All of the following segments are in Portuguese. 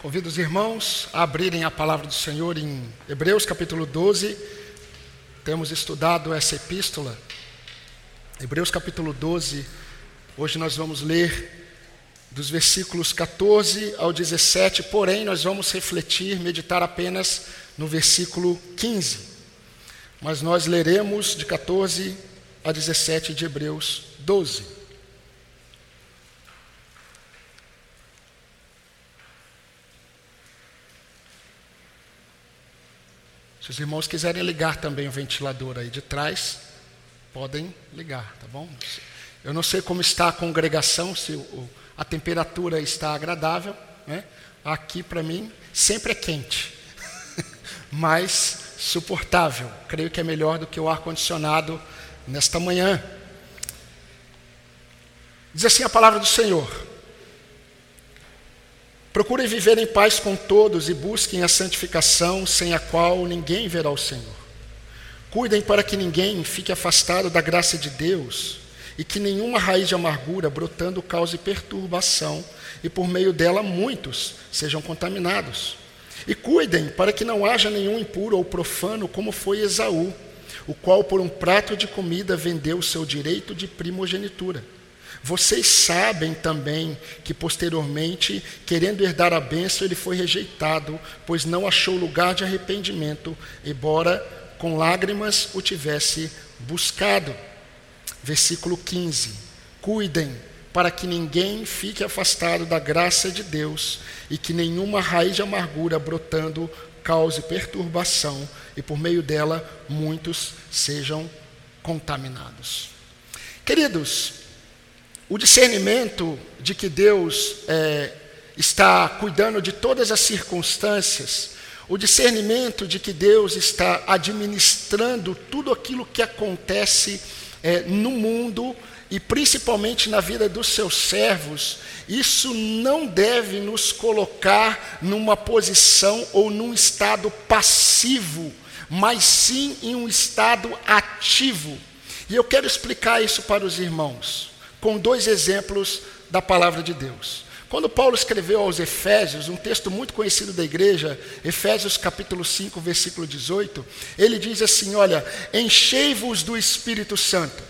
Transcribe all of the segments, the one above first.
Convido os irmãos a abrirem a palavra do Senhor em Hebreus capítulo 12. Temos estudado essa epístola. Hebreus capítulo 12. Hoje nós vamos ler dos versículos 14 ao 17, porém nós vamos refletir, meditar apenas no versículo 15. Mas nós leremos de 14 a 17 de Hebreus 12. Se os irmãos quiserem ligar também o ventilador aí de trás, podem ligar, tá bom? Eu não sei como está a congregação, se o, a temperatura está agradável, né? Aqui para mim sempre é quente, mas suportável. Creio que é melhor do que o ar condicionado nesta manhã. Diz assim a palavra do Senhor: Procurem viver em paz com todos e busquem a santificação, sem a qual ninguém verá o Senhor. Cuidem para que ninguém fique afastado da graça de Deus e que nenhuma raiz de amargura brotando cause perturbação e por meio dela muitos sejam contaminados. E cuidem para que não haja nenhum impuro ou profano, como foi Esaú, o qual por um prato de comida vendeu o seu direito de primogenitura. Vocês sabem também que posteriormente, querendo herdar a bênção, ele foi rejeitado, pois não achou lugar de arrependimento, embora com lágrimas o tivesse buscado. Versículo 15: Cuidem para que ninguém fique afastado da graça de Deus e que nenhuma raiz de amargura brotando cause perturbação e por meio dela muitos sejam contaminados. Queridos, o discernimento de que Deus é, está cuidando de todas as circunstâncias, o discernimento de que Deus está administrando tudo aquilo que acontece é, no mundo e principalmente na vida dos seus servos, isso não deve nos colocar numa posição ou num estado passivo, mas sim em um estado ativo. E eu quero explicar isso para os irmãos com dois exemplos da palavra de Deus. Quando Paulo escreveu aos Efésios, um texto muito conhecido da igreja, Efésios capítulo 5, versículo 18, ele diz assim: Olha, enchei-vos do Espírito Santo.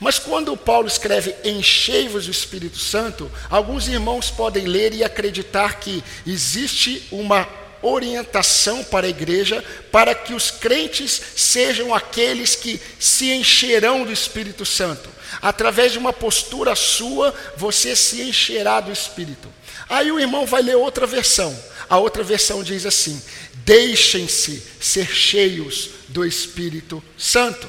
Mas quando Paulo escreve enchei-vos do Espírito Santo, alguns irmãos podem ler e acreditar que existe uma orientação para a igreja para que os crentes sejam aqueles que se encherão do Espírito Santo. Através de uma postura sua, você se encherá do Espírito. Aí o irmão vai ler outra versão. A outra versão diz assim: Deixem-se ser cheios do Espírito Santo.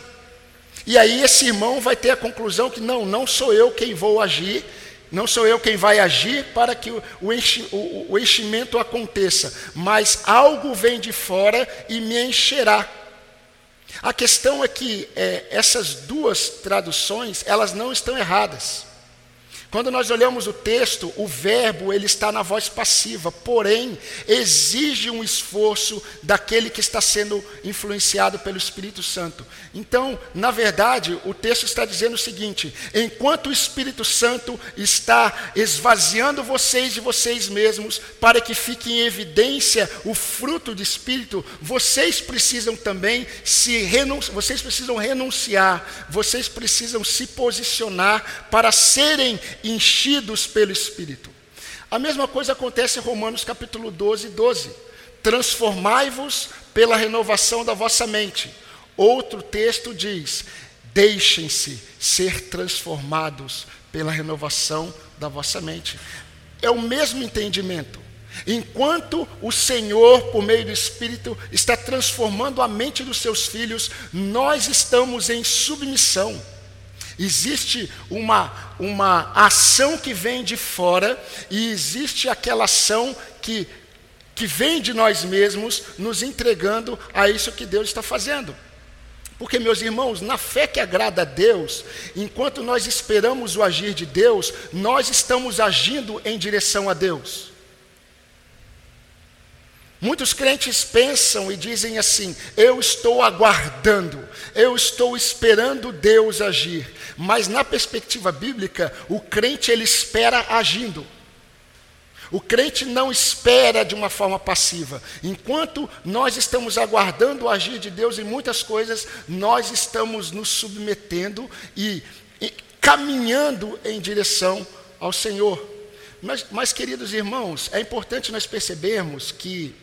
E aí esse irmão vai ter a conclusão que não, não sou eu quem vou agir, não sou eu quem vai agir para que o, enchi, o, o enchimento aconteça, mas algo vem de fora e me encherá. A questão é que é, essas duas traduções, elas não estão erradas. Quando nós olhamos o texto, o verbo ele está na voz passiva, porém exige um esforço daquele que está sendo influenciado pelo Espírito Santo. Então, na verdade, o texto está dizendo o seguinte: enquanto o Espírito Santo está esvaziando vocês de vocês mesmos para que fique em evidência o fruto do Espírito, vocês precisam também se renunciar, vocês precisam renunciar, vocês precisam se posicionar para serem enchidos pelo Espírito. A mesma coisa acontece em Romanos capítulo 12, 12. Transformai-vos pela renovação da vossa mente. Outro texto diz: deixem-se ser transformados pela renovação da vossa mente. É o mesmo entendimento. Enquanto o Senhor, por meio do Espírito, está transformando a mente dos seus filhos, nós estamos em submissão. Existe uma, uma ação que vem de fora e existe aquela ação que, que vem de nós mesmos, nos entregando a isso que Deus está fazendo. Porque, meus irmãos, na fé que agrada a Deus, enquanto nós esperamos o agir de Deus, nós estamos agindo em direção a Deus. Muitos crentes pensam e dizem assim: eu estou aguardando, eu estou esperando Deus agir. Mas na perspectiva bíblica, o crente ele espera agindo. O crente não espera de uma forma passiva. Enquanto nós estamos aguardando o agir de Deus em muitas coisas, nós estamos nos submetendo e, e caminhando em direção ao Senhor. Mas, mas, queridos irmãos, é importante nós percebermos que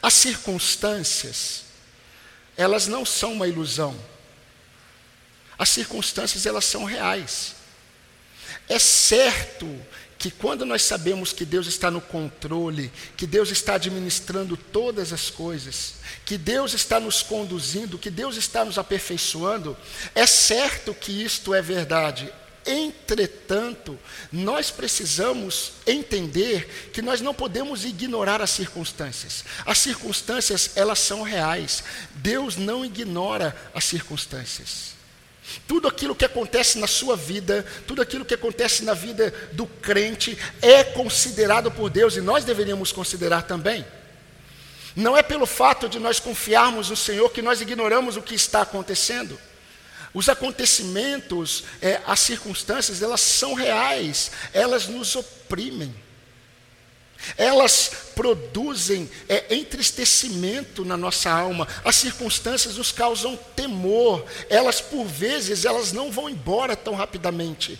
as circunstâncias, elas não são uma ilusão. As circunstâncias, elas são reais. É certo que quando nós sabemos que Deus está no controle, que Deus está administrando todas as coisas, que Deus está nos conduzindo, que Deus está nos aperfeiçoando, é certo que isto é verdade. Entretanto, nós precisamos entender que nós não podemos ignorar as circunstâncias. As circunstâncias, elas são reais. Deus não ignora as circunstâncias. Tudo aquilo que acontece na sua vida, tudo aquilo que acontece na vida do crente é considerado por Deus e nós deveríamos considerar também. Não é pelo fato de nós confiarmos no Senhor que nós ignoramos o que está acontecendo. Os acontecimentos, é, as circunstâncias, elas são reais, elas nos oprimem. Elas produzem é, entristecimento na nossa alma. As circunstâncias nos causam temor. Elas, por vezes, elas não vão embora tão rapidamente.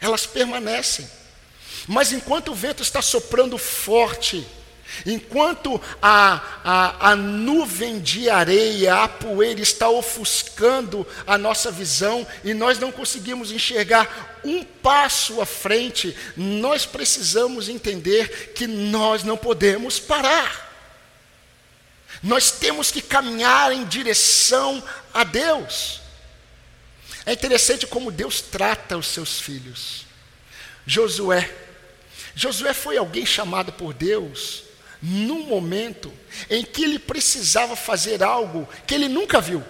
Elas permanecem. Mas enquanto o vento está soprando forte, Enquanto a, a, a, nuvem de areia, a poeira está ofuscando a nossa visão e nós não conseguimos enxergar um passo à frente, nós precisamos entender que nós não podemos parar. Nós temos que caminhar em direção a Deus. É interessante como Deus trata os seus filhos. Josué. Josué foi alguém chamado por Deus num momento em que ele precisava fazer algo que ele nunca viu.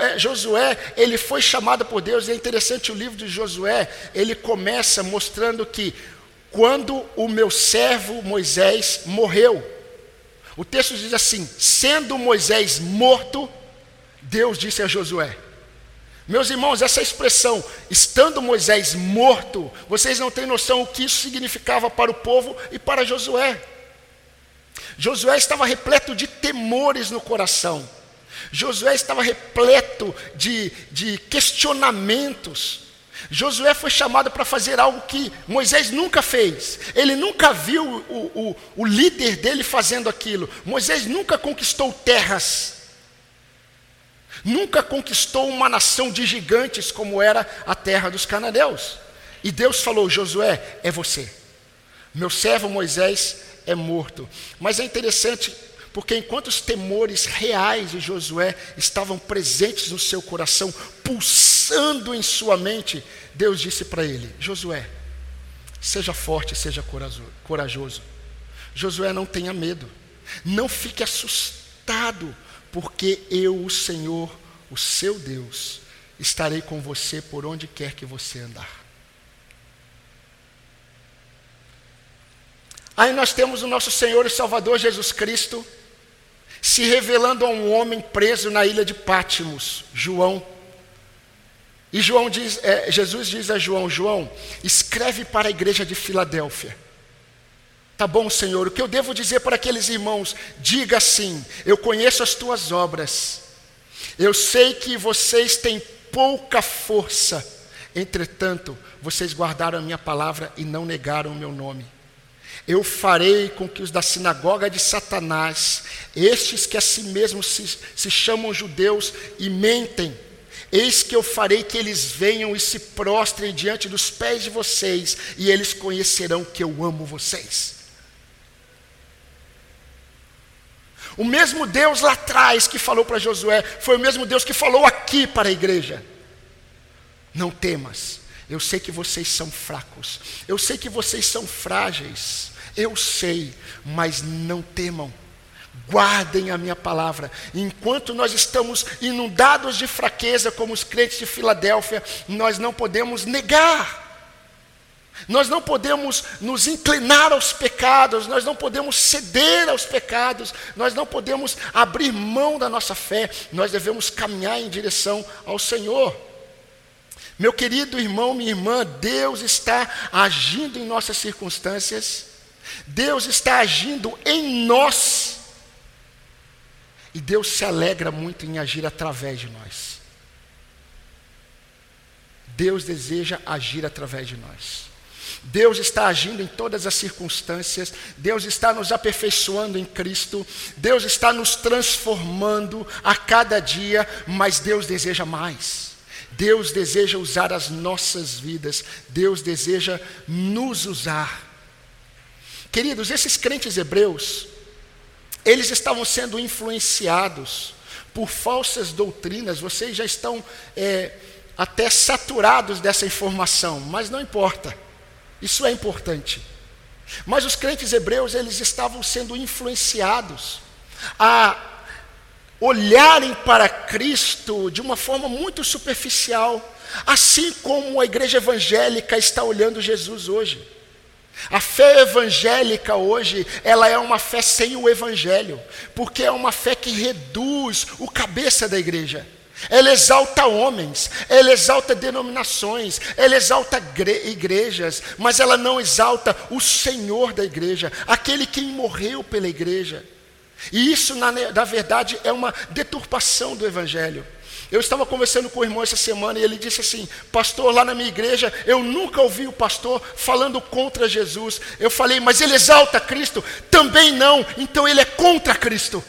É, Josué, ele foi chamado por Deus, e é interessante o livro de Josué, ele começa mostrando que quando o meu servo Moisés morreu, o texto diz assim: sendo Moisés morto, Deus disse a Josué: meus irmãos, essa expressão, estando Moisés morto, vocês não têm noção o que isso significava para o povo e para Josué. Josué estava repleto de temores no coração. Josué estava repleto de, de questionamentos. Josué foi chamado para fazer algo que Moisés nunca fez. Ele nunca viu o, o, o líder dele fazendo aquilo. Moisés nunca conquistou terras nunca conquistou uma nação de gigantes como era a terra dos cananeus. E Deus falou: Josué, é você. Meu servo Moisés é morto. Mas é interessante, porque enquanto os temores reais de Josué estavam presentes no seu coração, pulsando em sua mente, Deus disse para ele: Josué, seja forte, seja corajoso. Josué, não tenha medo, não fique assustado porque eu, o Senhor, o seu Deus, estarei com você por onde quer que você andar. Aí nós temos o nosso Senhor e Salvador Jesus Cristo se revelando a um homem preso na ilha de Pátimos, João. E João diz, é, Jesus diz a João: João, escreve para a igreja de Filadélfia Tá bom, Senhor, o que eu devo dizer para aqueles irmãos? Diga assim: Eu conheço as tuas obras, eu sei que vocês têm pouca força, entretanto, vocês guardaram a minha palavra e não negaram o meu nome. Eu farei com que os da sinagoga de Satanás, estes que a si mesmos se, se chamam judeus e mentem, Eis que eu farei que eles venham e se prostrem diante dos pés de vocês, e eles conhecerão que eu amo vocês. O mesmo Deus lá atrás que falou para Josué, foi o mesmo Deus que falou aqui para a igreja. Não temas, eu sei que vocês são fracos, eu sei que vocês são frágeis, eu sei, mas não temam. Guardem a minha palavra. Enquanto nós estamos inundados de fraqueza, como os crentes de Filadélfia, nós não podemos negar nós não podemos nos inclinar aos pecados, nós não podemos ceder aos pecados, nós não podemos abrir mão da nossa fé, nós devemos caminhar em direção ao Senhor. Meu querido irmão, minha irmã, Deus está agindo em nossas circunstâncias, Deus está agindo em nós, e Deus se alegra muito em agir através de nós. Deus deseja agir através de nós. Deus está agindo em todas as circunstâncias, Deus está nos aperfeiçoando em Cristo, Deus está nos transformando a cada dia, mas Deus deseja mais. Deus deseja usar as nossas vidas, Deus deseja nos usar. Queridos, esses crentes hebreus, eles estavam sendo influenciados por falsas doutrinas, vocês já estão é, até saturados dessa informação, mas não importa. Isso é importante. Mas os crentes hebreus, eles estavam sendo influenciados a olharem para Cristo de uma forma muito superficial, assim como a igreja evangélica está olhando Jesus hoje. A fé evangélica hoje, ela é uma fé sem o evangelho, porque é uma fé que reduz o cabeça da igreja. Ela exalta homens, ela exalta denominações, ela exalta igrejas, mas ela não exalta o Senhor da igreja, aquele que morreu pela igreja. E isso, na, na verdade, é uma deturpação do Evangelho. Eu estava conversando com o irmão essa semana e ele disse assim: Pastor, lá na minha igreja, eu nunca ouvi o pastor falando contra Jesus. Eu falei, mas ele exalta Cristo? Também não, então ele é contra Cristo.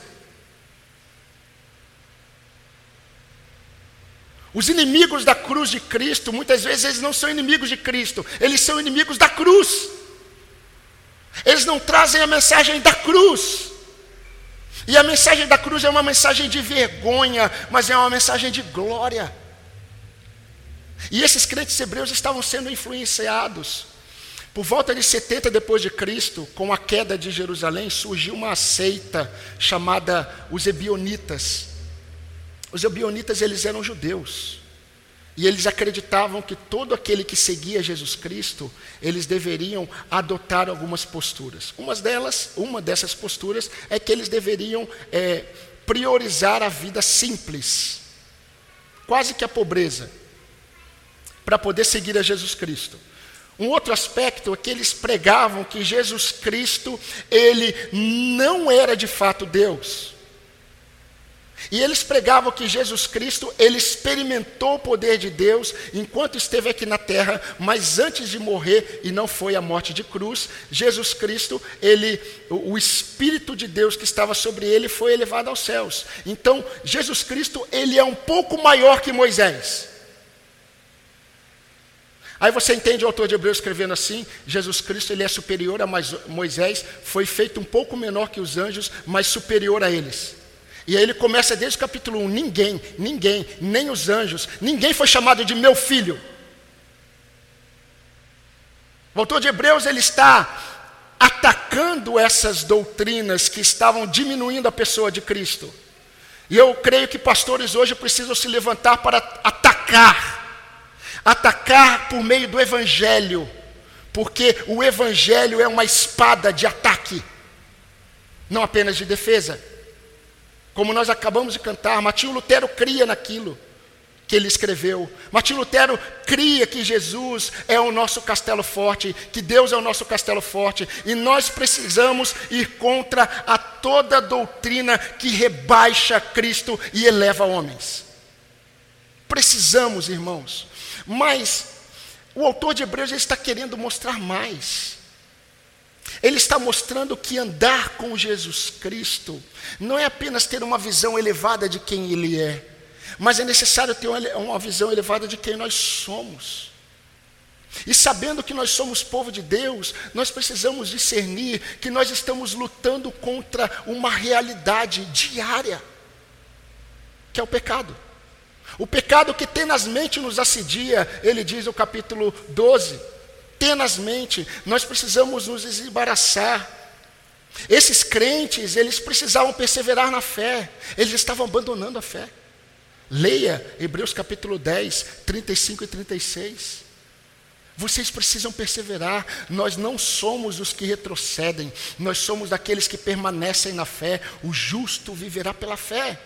Os inimigos da cruz de Cristo, muitas vezes eles não são inimigos de Cristo, eles são inimigos da cruz. Eles não trazem a mensagem da cruz. E a mensagem da cruz é uma mensagem de vergonha, mas é uma mensagem de glória. E esses crentes hebreus estavam sendo influenciados. Por volta de 70 depois de Cristo, com a queda de Jerusalém, surgiu uma seita chamada os Ebionitas. Os ebionitas eles eram judeus. E eles acreditavam que todo aquele que seguia Jesus Cristo, eles deveriam adotar algumas posturas. Uma delas, uma dessas posturas é que eles deveriam é, priorizar a vida simples, quase que a pobreza, para poder seguir a Jesus Cristo. Um outro aspecto é que eles pregavam que Jesus Cristo, ele não era de fato Deus. E eles pregavam que Jesus Cristo, ele experimentou o poder de Deus enquanto esteve aqui na terra, mas antes de morrer, e não foi a morte de cruz, Jesus Cristo, ele, o Espírito de Deus que estava sobre ele foi elevado aos céus. Então, Jesus Cristo, ele é um pouco maior que Moisés. Aí você entende o autor de Hebreus escrevendo assim: Jesus Cristo ele é superior a Moisés, foi feito um pouco menor que os anjos, mas superior a eles. E aí ele começa desde o capítulo 1: ninguém, ninguém, nem os anjos, ninguém foi chamado de meu filho. O autor de Hebreus ele está atacando essas doutrinas que estavam diminuindo a pessoa de Cristo. E eu creio que pastores hoje precisam se levantar para atacar, atacar por meio do Evangelho, porque o Evangelho é uma espada de ataque, não apenas de defesa. Como nós acabamos de cantar, Martinho Lutero cria naquilo que ele escreveu. Martinho Lutero cria que Jesus é o nosso castelo forte, que Deus é o nosso castelo forte, e nós precisamos ir contra a toda doutrina que rebaixa Cristo e eleva homens. Precisamos, irmãos. Mas o autor de Hebreus está querendo mostrar mais. Ele está mostrando que andar com Jesus Cristo não é apenas ter uma visão elevada de quem Ele é, mas é necessário ter uma visão elevada de quem nós somos. E sabendo que nós somos povo de Deus, nós precisamos discernir que nós estamos lutando contra uma realidade diária, que é o pecado. O pecado que tenazmente nos assedia, ele diz no capítulo 12 tenazmente, nós precisamos nos desembaraçar. Esses crentes, eles precisavam perseverar na fé, eles estavam abandonando a fé. Leia Hebreus capítulo 10, 35 e 36. Vocês precisam perseverar. Nós não somos os que retrocedem, nós somos daqueles que permanecem na fé. O justo viverá pela fé.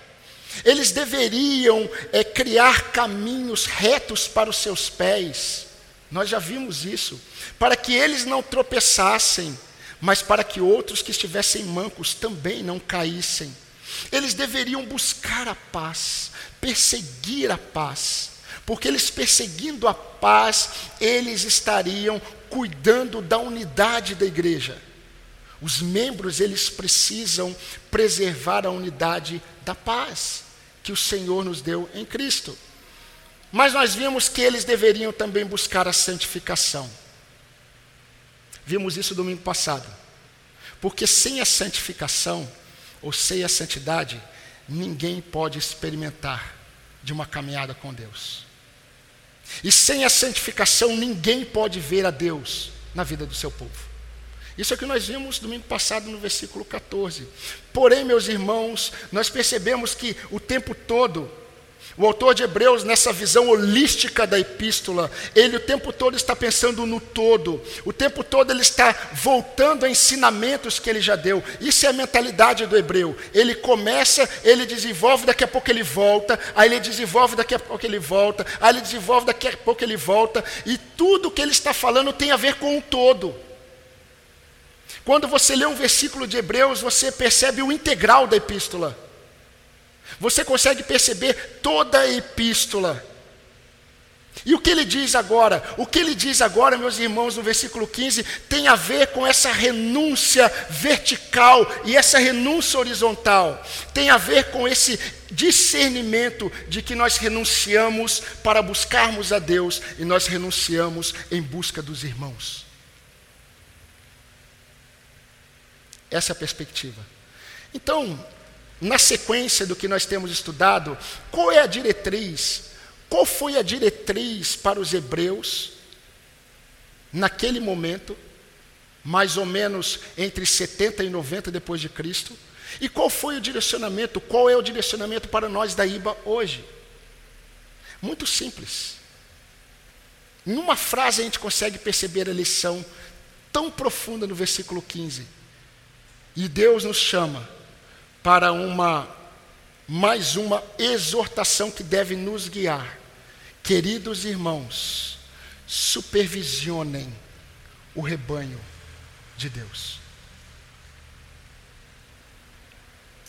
Eles deveriam é, criar caminhos retos para os seus pés. Nós já vimos isso. Para que eles não tropeçassem, mas para que outros que estivessem mancos também não caíssem. Eles deveriam buscar a paz, perseguir a paz, porque eles perseguindo a paz, eles estariam cuidando da unidade da igreja. Os membros, eles precisam preservar a unidade da paz que o Senhor nos deu em Cristo. Mas nós vimos que eles deveriam também buscar a santificação. Vimos isso domingo passado. Porque sem a santificação, ou sem a santidade, ninguém pode experimentar de uma caminhada com Deus. E sem a santificação, ninguém pode ver a Deus na vida do seu povo. Isso é o que nós vimos domingo passado no versículo 14. Porém, meus irmãos, nós percebemos que o tempo todo, o autor de Hebreus, nessa visão holística da epístola, ele o tempo todo está pensando no todo, o tempo todo ele está voltando a ensinamentos que ele já deu. Isso é a mentalidade do hebreu. Ele começa, ele desenvolve, daqui a pouco ele volta, aí ele desenvolve, daqui a pouco ele volta, aí ele desenvolve, daqui a pouco ele volta, e tudo que ele está falando tem a ver com o todo. Quando você lê um versículo de Hebreus, você percebe o integral da epístola. Você consegue perceber toda a epístola. E o que ele diz agora? O que ele diz agora, meus irmãos, no versículo 15, tem a ver com essa renúncia vertical e essa renúncia horizontal. Tem a ver com esse discernimento de que nós renunciamos para buscarmos a Deus e nós renunciamos em busca dos irmãos. Essa é a perspectiva. Então, na sequência do que nós temos estudado, qual é a diretriz? Qual foi a diretriz para os hebreus naquele momento, mais ou menos entre 70 e 90 depois de Cristo? E qual foi o direcionamento? Qual é o direcionamento para nós da IBA hoje? Muito simples. Em uma frase a gente consegue perceber a lição tão profunda no versículo 15. E Deus nos chama para uma mais uma exortação que deve nos guiar. Queridos irmãos, supervisionem o rebanho de Deus.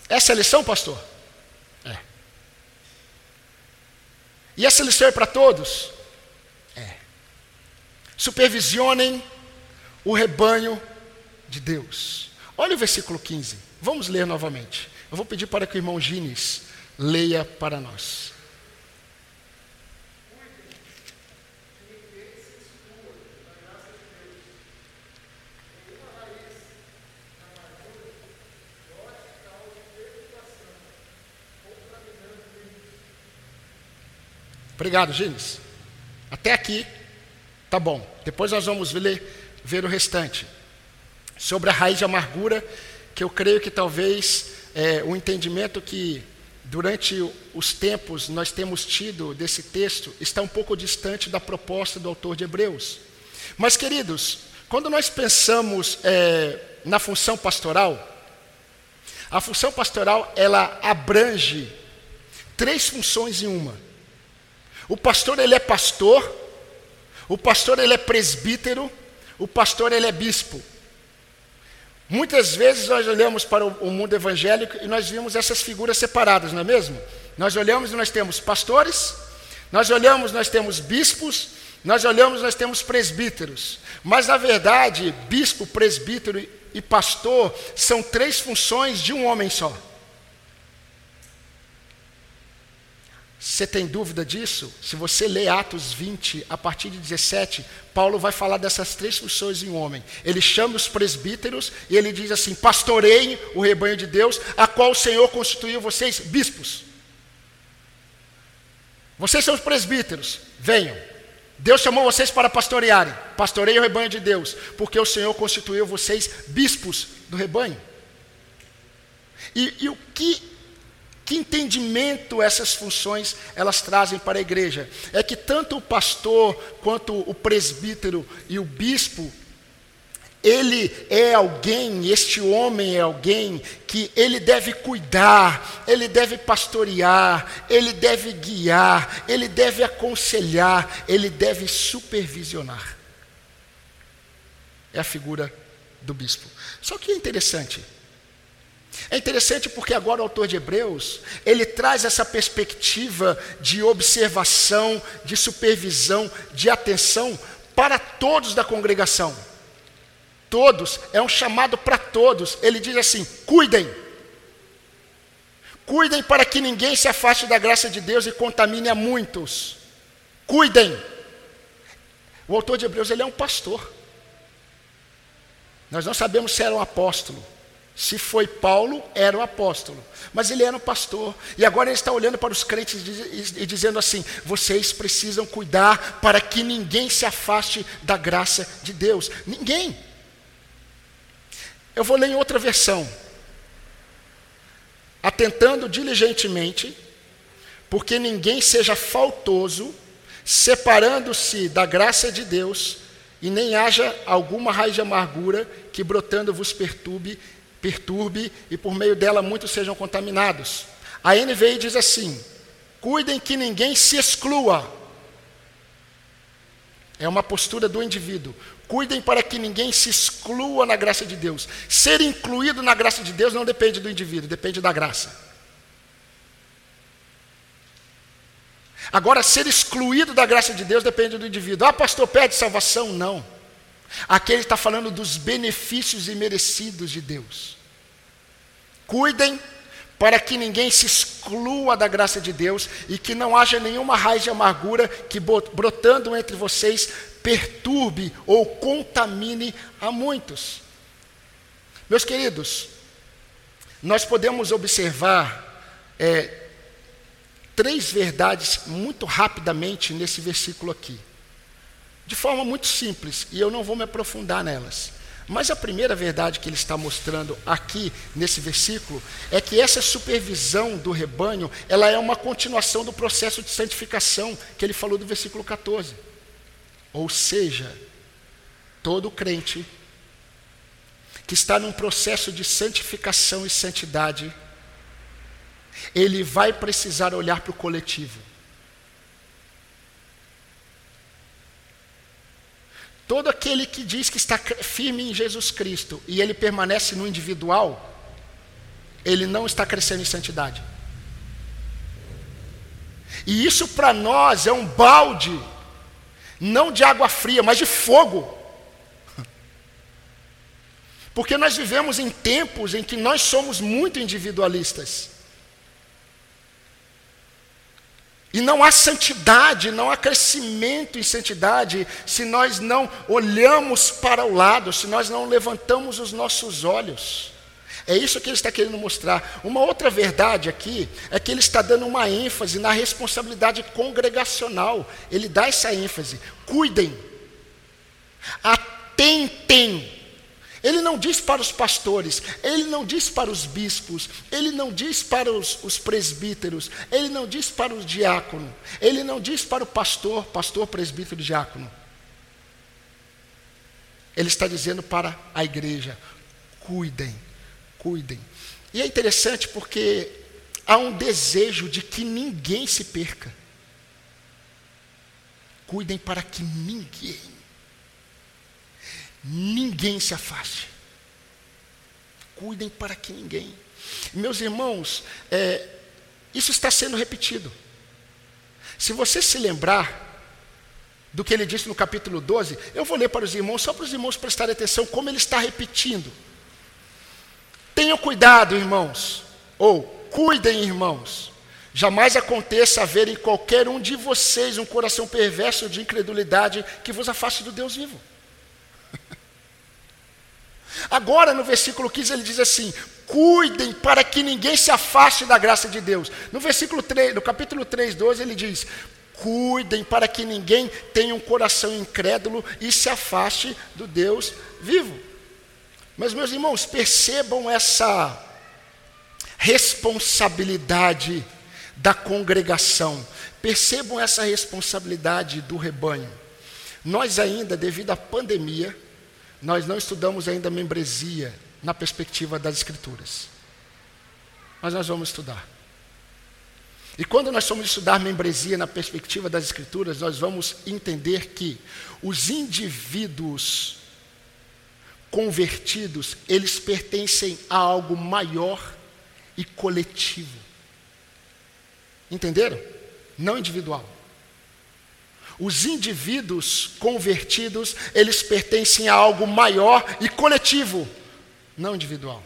Essa é a lição, pastor? É. E essa lição é para todos? É. Supervisionem o rebanho de Deus. Olha o versículo 15. Vamos ler novamente. Eu vou pedir para que o irmão Gines leia para nós. Obrigado, Gines. Até aqui, tá bom. Depois nós vamos ver, ver o restante sobre a raiz de amargura, que eu creio que talvez é, o entendimento que durante os tempos nós temos tido desse texto está um pouco distante da proposta do autor de Hebreus. Mas, queridos, quando nós pensamos é, na função pastoral, a função pastoral ela abrange três funções em uma. O pastor ele é pastor, o pastor ele é presbítero, o pastor ele é bispo. Muitas vezes nós olhamos para o mundo evangélico e nós vimos essas figuras separadas, não é mesmo? Nós olhamos e nós temos pastores, nós olhamos nós temos bispos, nós olhamos nós temos presbíteros. Mas na verdade, bispo, presbítero e pastor são três funções de um homem só. Você tem dúvida disso? Se você lê Atos 20, a partir de 17, Paulo vai falar dessas três funções em um homem. Ele chama os presbíteros e ele diz assim: Pastoreiem o rebanho de Deus, a qual o Senhor constituiu vocês bispos. Vocês são os presbíteros, venham. Deus chamou vocês para pastorearem. Pastoreiem o rebanho de Deus, porque o Senhor constituiu vocês bispos do rebanho. E, e o que que entendimento essas funções elas trazem para a igreja? É que tanto o pastor quanto o presbítero e o bispo, ele é alguém, este homem é alguém que ele deve cuidar, ele deve pastorear, ele deve guiar, ele deve aconselhar, ele deve supervisionar. É a figura do bispo. Só que é interessante. É interessante porque agora o autor de Hebreus, ele traz essa perspectiva de observação, de supervisão, de atenção para todos da congregação todos, é um chamado para todos. Ele diz assim: cuidem. Cuidem para que ninguém se afaste da graça de Deus e contamine a muitos. Cuidem. O autor de Hebreus ele é um pastor. Nós não sabemos se era um apóstolo. Se foi Paulo, era um apóstolo. Mas ele era um pastor. E agora ele está olhando para os crentes e dizendo assim: vocês precisam cuidar para que ninguém se afaste da graça de Deus. Ninguém. Eu vou ler em outra versão. Atentando diligentemente, porque ninguém seja faltoso, separando-se da graça de Deus, e nem haja alguma raiz de amargura que brotando vos perturbe, perturbe e por meio dela muitos sejam contaminados. A NVI diz assim: cuidem que ninguém se exclua. É uma postura do indivíduo. Cuidem para que ninguém se exclua na graça de Deus. Ser incluído na graça de Deus não depende do indivíduo, depende da graça. Agora, ser excluído da graça de Deus depende do indivíduo. Ah, pastor, pede salvação? Não. Aqui ele está falando dos benefícios imerecidos de Deus. Cuidem para que ninguém se exclua da graça de Deus e que não haja nenhuma raiz de amargura que brotando entre vocês perturbe ou contamine a muitos. Meus queridos, nós podemos observar é, três verdades muito rapidamente nesse versículo aqui, de forma muito simples, e eu não vou me aprofundar nelas. Mas a primeira verdade que ele está mostrando aqui nesse versículo é que essa supervisão do rebanho, ela é uma continuação do processo de santificação que ele falou do versículo 14. Ou seja, todo crente que está num processo de santificação e santidade, ele vai precisar olhar para o coletivo. Todo aquele que diz que está firme em Jesus Cristo e ele permanece no individual, ele não está crescendo em santidade. E isso para nós é um balde não de água fria, mas de fogo. Porque nós vivemos em tempos em que nós somos muito individualistas. E não há santidade, não há crescimento em santidade se nós não olhamos para o lado, se nós não levantamos os nossos olhos. É isso que ele está querendo mostrar. Uma outra verdade aqui é que ele está dando uma ênfase na responsabilidade congregacional. Ele dá essa ênfase. Cuidem, atentem. Ele não diz para os pastores, ele não diz para os bispos, ele não diz para os, os presbíteros, ele não diz para o diácono, ele não diz para o pastor, pastor, presbítero, diácono. Ele está dizendo para a igreja: cuidem cuidem. E é interessante porque há um desejo de que ninguém se perca. Cuidem para que ninguém, ninguém se afaste. Cuidem para que ninguém. Meus irmãos, é, isso está sendo repetido. Se você se lembrar do que ele disse no capítulo 12, eu vou ler para os irmãos, só para os irmãos prestarem atenção como ele está repetindo. Tenham cuidado, irmãos, ou cuidem, irmãos. Jamais aconteça haver em qualquer um de vocês um coração perverso de incredulidade que vos afaste do Deus vivo. Agora, no versículo 15, ele diz assim: cuidem para que ninguém se afaste da graça de Deus. No versículo 3, no capítulo 3, 12, ele diz: cuidem para que ninguém tenha um coração incrédulo e se afaste do Deus vivo. Mas, meus irmãos, percebam essa responsabilidade da congregação, percebam essa responsabilidade do rebanho. Nós ainda, devido à pandemia, nós não estudamos ainda membresia na perspectiva das Escrituras. Mas nós vamos estudar. E quando nós formos estudar membresia na perspectiva das Escrituras, nós vamos entender que os indivíduos convertidos, eles pertencem a algo maior e coletivo. Entenderam? Não individual. Os indivíduos convertidos, eles pertencem a algo maior e coletivo, não individual.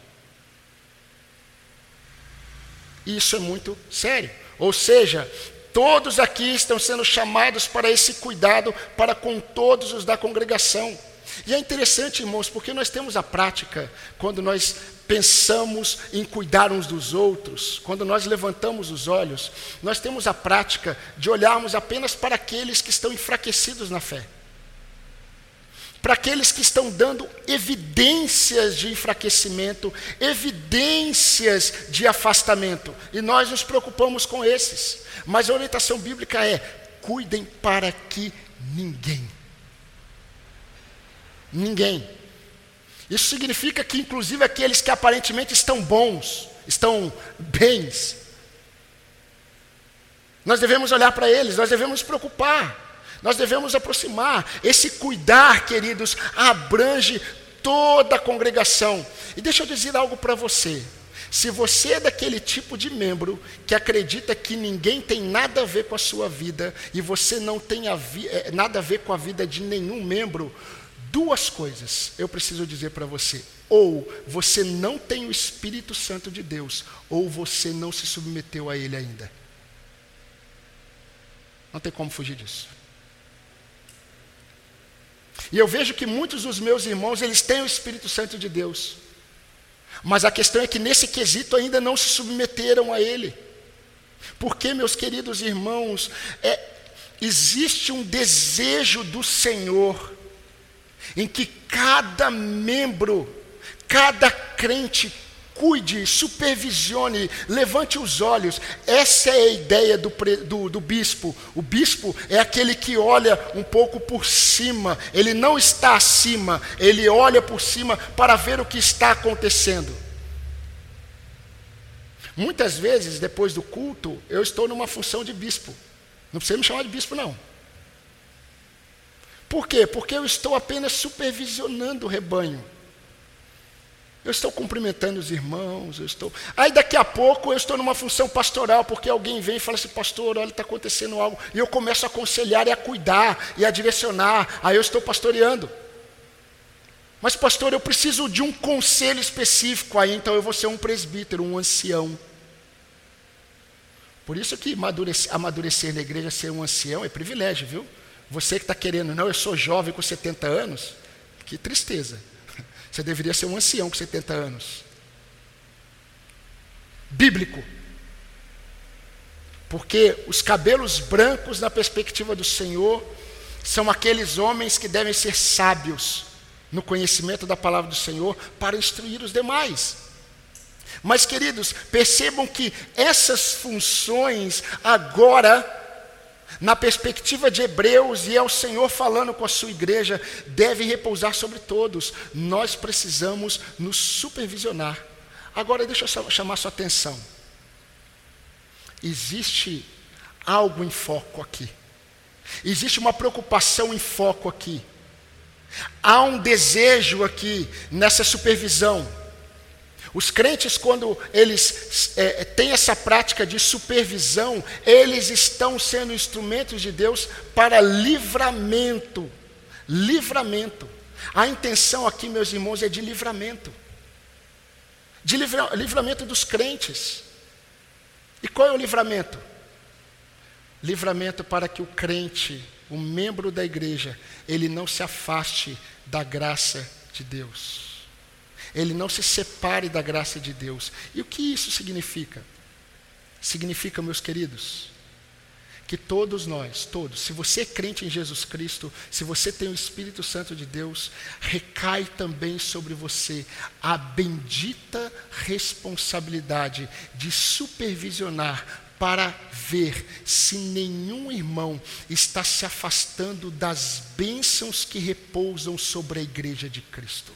Isso é muito sério. Ou seja, todos aqui estão sendo chamados para esse cuidado para com todos os da congregação. E é interessante, irmãos, porque nós temos a prática, quando nós pensamos em cuidar uns dos outros, quando nós levantamos os olhos, nós temos a prática de olharmos apenas para aqueles que estão enfraquecidos na fé. Para aqueles que estão dando evidências de enfraquecimento, evidências de afastamento, e nós nos preocupamos com esses. Mas a orientação bíblica é: cuidem para que ninguém Ninguém. Isso significa que, inclusive, aqueles que aparentemente estão bons, estão bens, nós devemos olhar para eles, nós devemos nos preocupar, nós devemos aproximar. Esse cuidar, queridos, abrange toda a congregação. E deixa eu dizer algo para você. Se você é daquele tipo de membro que acredita que ninguém tem nada a ver com a sua vida e você não tem a eh, nada a ver com a vida de nenhum membro, duas coisas eu preciso dizer para você. Ou você não tem o Espírito Santo de Deus, ou você não se submeteu a Ele ainda. Não tem como fugir disso. E eu vejo que muitos dos meus irmãos, eles têm o Espírito Santo de Deus. Mas a questão é que nesse quesito ainda não se submeteram a Ele. Porque, meus queridos irmãos, é, existe um desejo do Senhor em que cada membro, cada crente cuide, supervisione, levante os olhos. Essa é a ideia do, do, do, bispo. O bispo é aquele que olha um pouco por cima, ele não está acima, ele olha por cima para ver o que está acontecendo. Muitas vezes, depois do culto, eu estou numa função de bispo. Não precisa me chamar de bispo, não. Por quê? Porque eu estou apenas supervisionando o rebanho. Eu estou cumprimentando os irmãos, eu estou. Aí daqui a pouco eu estou numa função pastoral, porque alguém vem e fala assim, pastor, olha, está acontecendo algo. E eu começo a aconselhar e a cuidar e a direcionar. Aí eu estou pastoreando. Mas, pastor, eu preciso de um conselho específico. Aí então eu vou ser um presbítero, um ancião. Por isso que amadurecer, amadurecer na igreja, ser um ancião, é privilégio, viu? Você que está querendo, não, eu sou jovem com 70 anos, que tristeza. Você deveria ser um ancião com 70 anos. Bíblico. Porque os cabelos brancos, na perspectiva do Senhor, são aqueles homens que devem ser sábios no conhecimento da palavra do Senhor para instruir os demais. Mas, queridos, percebam que essas funções agora na perspectiva de Hebreus, e é o Senhor falando com a sua igreja, deve repousar sobre todos. Nós precisamos nos supervisionar. Agora, deixa eu chamar sua atenção. Existe algo em foco aqui. Existe uma preocupação em foco aqui. Há um desejo aqui nessa supervisão. Os crentes, quando eles é, têm essa prática de supervisão, eles estão sendo instrumentos de Deus para livramento. Livramento. A intenção aqui, meus irmãos, é de livramento. De livra, livramento dos crentes. E qual é o livramento? Livramento para que o crente, o membro da igreja, ele não se afaste da graça de Deus ele não se separe da graça de Deus. E o que isso significa? Significa, meus queridos, que todos nós, todos, se você é crente em Jesus Cristo, se você tem o Espírito Santo de Deus, recai também sobre você a bendita responsabilidade de supervisionar para ver se nenhum irmão está se afastando das bênçãos que repousam sobre a igreja de Cristo.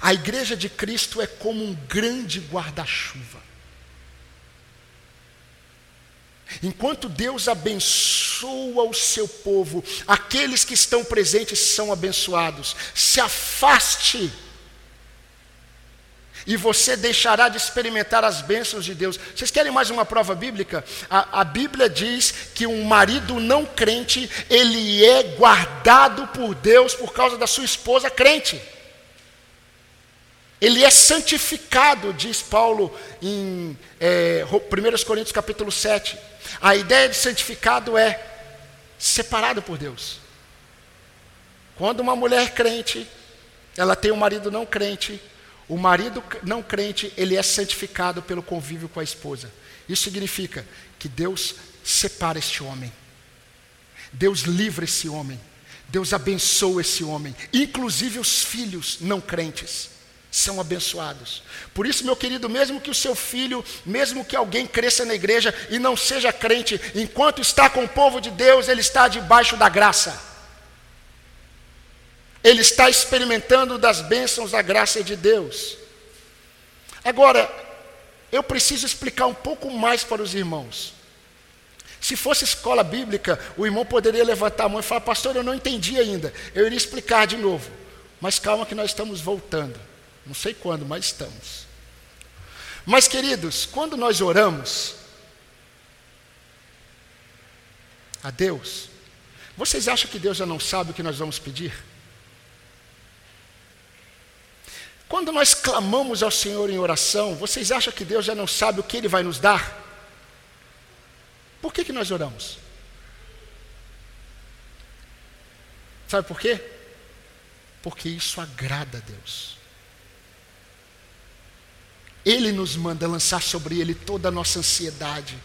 A igreja de Cristo é como um grande guarda-chuva. Enquanto Deus abençoa o seu povo, aqueles que estão presentes são abençoados. Se afaste e você deixará de experimentar as bênçãos de Deus. Vocês querem mais uma prova bíblica? A, a, Bíblia diz que um marido não crente, ele é guardado por Deus por causa da sua esposa crente. Ele é santificado, diz Paulo em é, 1 Coríntios capítulo 7. A ideia de santificado é separado por Deus. Quando uma mulher crente, ela tem um marido não crente, o marido não crente, ele é santificado pelo convívio com a esposa. Isso significa que Deus separa este homem. Deus livra esse homem. Deus abençoa esse homem. Inclusive os filhos não crentes são abençoados. Por isso, meu querido, mesmo que o seu filho, mesmo que alguém cresça na igreja e não seja crente, enquanto está com o povo de Deus, ele está debaixo da graça ele está experimentando das bênçãos da graça de Deus. Agora, eu preciso explicar um pouco mais para os irmãos. Se fosse escola bíblica, o irmão poderia levantar a mão e falar: Pastor, eu não entendi ainda. Eu iria explicar de novo. Mas calma, que nós estamos voltando. Não sei quando, mas estamos. Mas, queridos, quando nós oramos a Deus, vocês acham que Deus já não sabe o que nós vamos pedir? Quando nós clamamos ao Senhor em oração, vocês acham que Deus já não sabe o que Ele vai nos dar? Por que, que nós oramos? Sabe por quê? Porque isso agrada a Deus. Ele nos manda lançar sobre Ele toda a nossa ansiedade.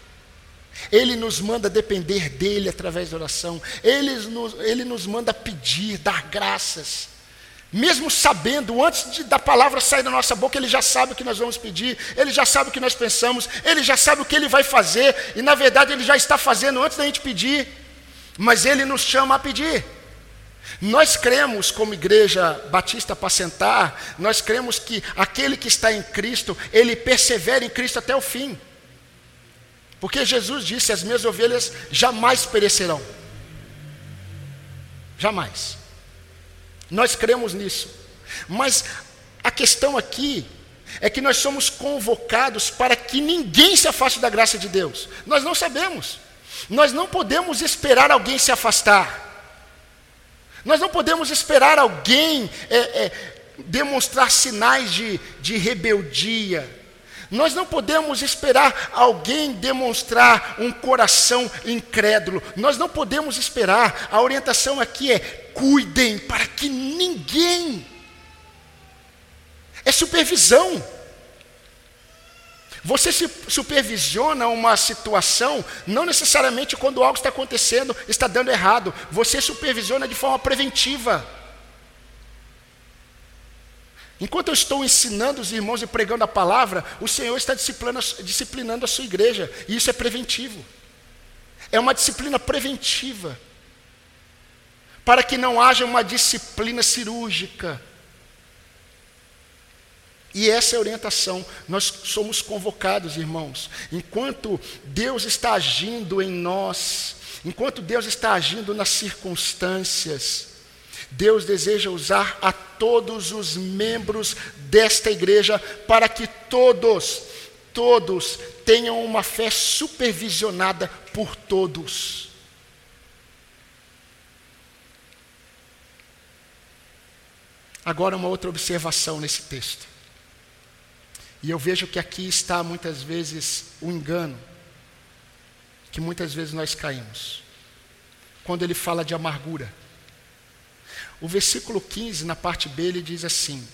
Ele nos manda depender dEle através da oração. Ele nos, ele nos manda pedir, dar graças. Mesmo sabendo, antes de, da palavra sair da nossa boca, ele já sabe o que nós vamos pedir, ele já sabe o que nós pensamos, ele já sabe o que ele vai fazer, e na verdade ele já está fazendo antes da gente pedir, mas ele nos chama a pedir. Nós cremos, como igreja batista apacentar, nós cremos que aquele que está em Cristo, ele persevera em Cristo até o fim. Porque Jesus disse: As minhas ovelhas jamais perecerão. Jamais. Nós cremos nisso. Mas a questão aqui é que nós somos convocados para que ninguém se afaste da graça de Deus. Nós não sabemos. Nós não podemos esperar alguém se afastar. Nós não podemos esperar alguém é, é, demonstrar sinais de, de rebeldia. Nós não podemos esperar alguém demonstrar um coração incrédulo. Nós não podemos esperar. A orientação aqui é: cuidem para que ninguém. É supervisão. Você supervisiona uma situação, não necessariamente quando algo está acontecendo, está dando errado. Você supervisiona de forma preventiva. Enquanto eu estou ensinando os irmãos e pregando a palavra, o Senhor está disciplinando a sua igreja, e isso é preventivo. É uma disciplina preventiva, para que não haja uma disciplina cirúrgica. E essa é a orientação. Nós somos convocados, irmãos. Enquanto Deus está agindo em nós, enquanto Deus está agindo nas circunstâncias, Deus deseja usar a todos os membros desta igreja para que todos, todos tenham uma fé supervisionada por todos. Agora, uma outra observação nesse texto. E eu vejo que aqui está muitas vezes o engano, que muitas vezes nós caímos. Quando ele fala de amargura. O versículo 15, na parte B, ele diz assim: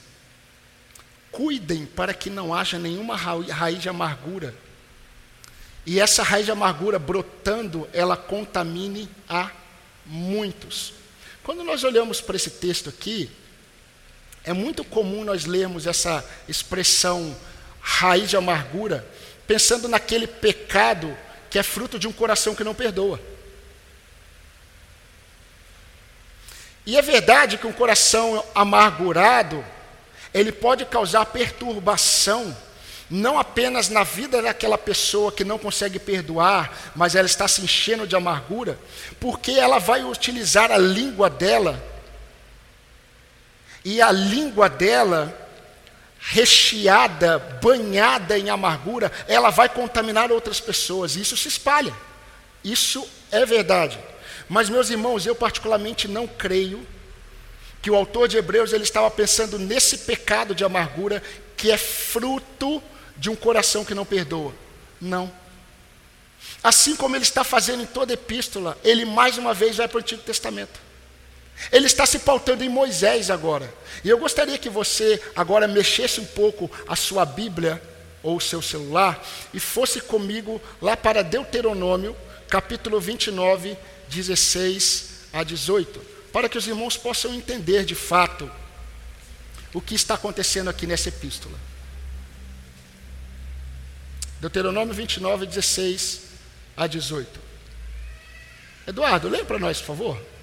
Cuidem para que não haja nenhuma raiz de amargura, e essa raiz de amargura brotando, ela contamine a muitos. Quando nós olhamos para esse texto aqui, é muito comum nós lermos essa expressão raiz de amargura, pensando naquele pecado que é fruto de um coração que não perdoa. E é verdade que um coração amargurado, ele pode causar perturbação, não apenas na vida daquela pessoa que não consegue perdoar, mas ela está se enchendo de amargura, porque ela vai utilizar a língua dela, e a língua dela, recheada, banhada em amargura, ela vai contaminar outras pessoas, isso se espalha. Isso é verdade. Mas, meus irmãos, eu particularmente não creio que o autor de Hebreus ele estava pensando nesse pecado de amargura que é fruto de um coração que não perdoa. Não. Assim como ele está fazendo em toda epístola, ele mais uma vez vai para o Antigo Testamento. Ele está se pautando em Moisés agora. E eu gostaria que você agora mexesse um pouco a sua Bíblia ou o seu celular e fosse comigo lá para Deuteronômio, capítulo 29, 16 a 18, para que os irmãos possam entender de fato o que está acontecendo aqui nessa epístola. Deuteronômio 29, 16 a 18. Eduardo, leia para nós, por favor.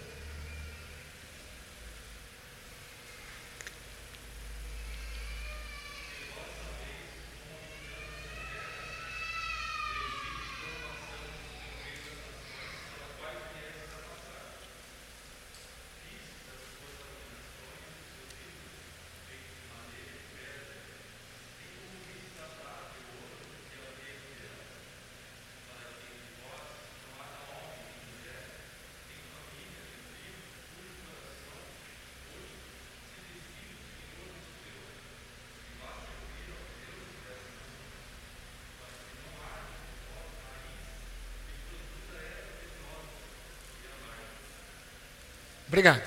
Obrigado.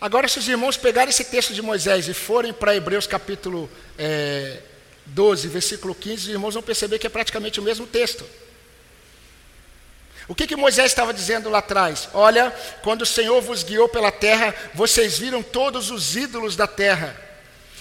Agora, se os irmãos pegarem esse texto de Moisés e forem para Hebreus capítulo é, 12, versículo 15, os irmãos vão perceber que é praticamente o mesmo texto. O que, que Moisés estava dizendo lá atrás? Olha, quando o Senhor vos guiou pela terra, vocês viram todos os ídolos da terra.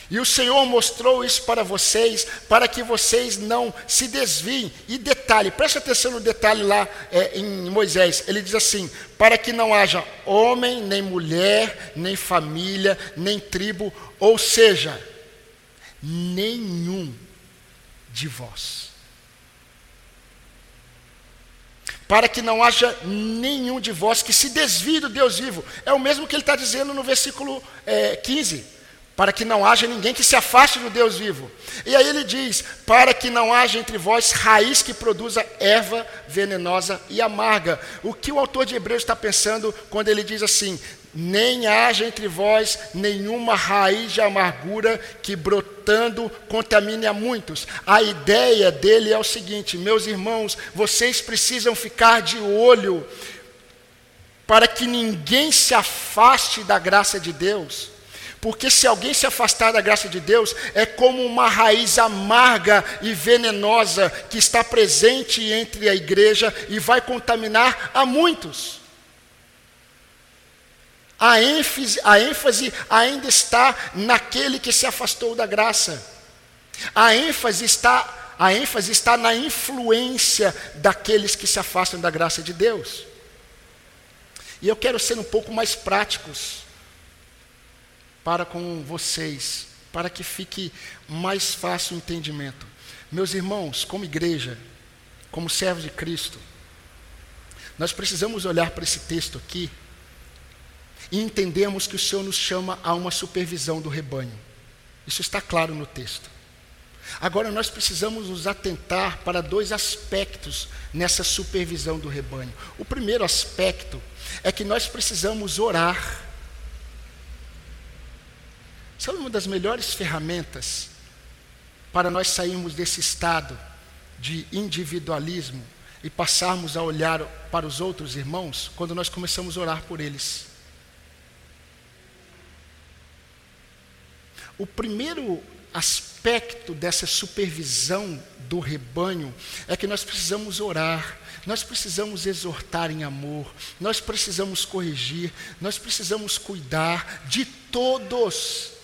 E o Senhor mostrou isso para vocês, para que vocês não se desviem. E detalhe, preste atenção no detalhe lá é, em Moisés. Ele diz assim: para que não haja homem, nem mulher, nem família, nem tribo, ou seja, nenhum de vós. Para que não haja nenhum de vós que se desvie do Deus vivo. É o mesmo que ele está dizendo no versículo é, 15 para que não haja ninguém que se afaste do Deus vivo. E aí ele diz: para que não haja entre vós raiz que produza erva venenosa e amarga. O que o autor de Hebreus está pensando quando ele diz assim: nem haja entre vós nenhuma raiz de amargura que brotando contamine a muitos. A ideia dele é o seguinte, meus irmãos, vocês precisam ficar de olho para que ninguém se afaste da graça de Deus porque se alguém se afastar da graça de Deus, é como uma raiz amarga e venenosa que está presente entre a igreja e vai contaminar a muitos. A ênfase, a ênfase ainda está naquele que se afastou da graça. A ênfase está, a ênfase está na influência daqueles que se afastam da graça de Deus. E eu quero ser um pouco mais práticos para com vocês, para que fique mais fácil o entendimento. Meus irmãos, como igreja, como servos de Cristo, nós precisamos olhar para esse texto aqui e entendemos que o Senhor nos chama a uma supervisão do rebanho. Isso está claro no texto. Agora nós precisamos nos atentar para dois aspectos nessa supervisão do rebanho. O primeiro aspecto é que nós precisamos orar Sabe uma das melhores ferramentas para nós sairmos desse estado de individualismo e passarmos a olhar para os outros irmãos quando nós começamos a orar por eles? O primeiro aspecto dessa supervisão do rebanho é que nós precisamos orar, nós precisamos exortar em amor, nós precisamos corrigir, nós precisamos cuidar de todos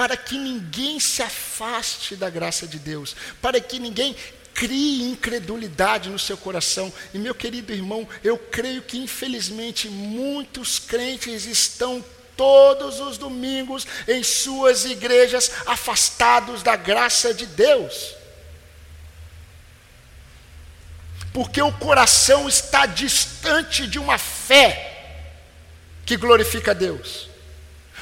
para que ninguém se afaste da graça de Deus, para que ninguém crie incredulidade no seu coração. E meu querido irmão, eu creio que infelizmente muitos crentes estão todos os domingos em suas igrejas afastados da graça de Deus. Porque o coração está distante de uma fé que glorifica a Deus.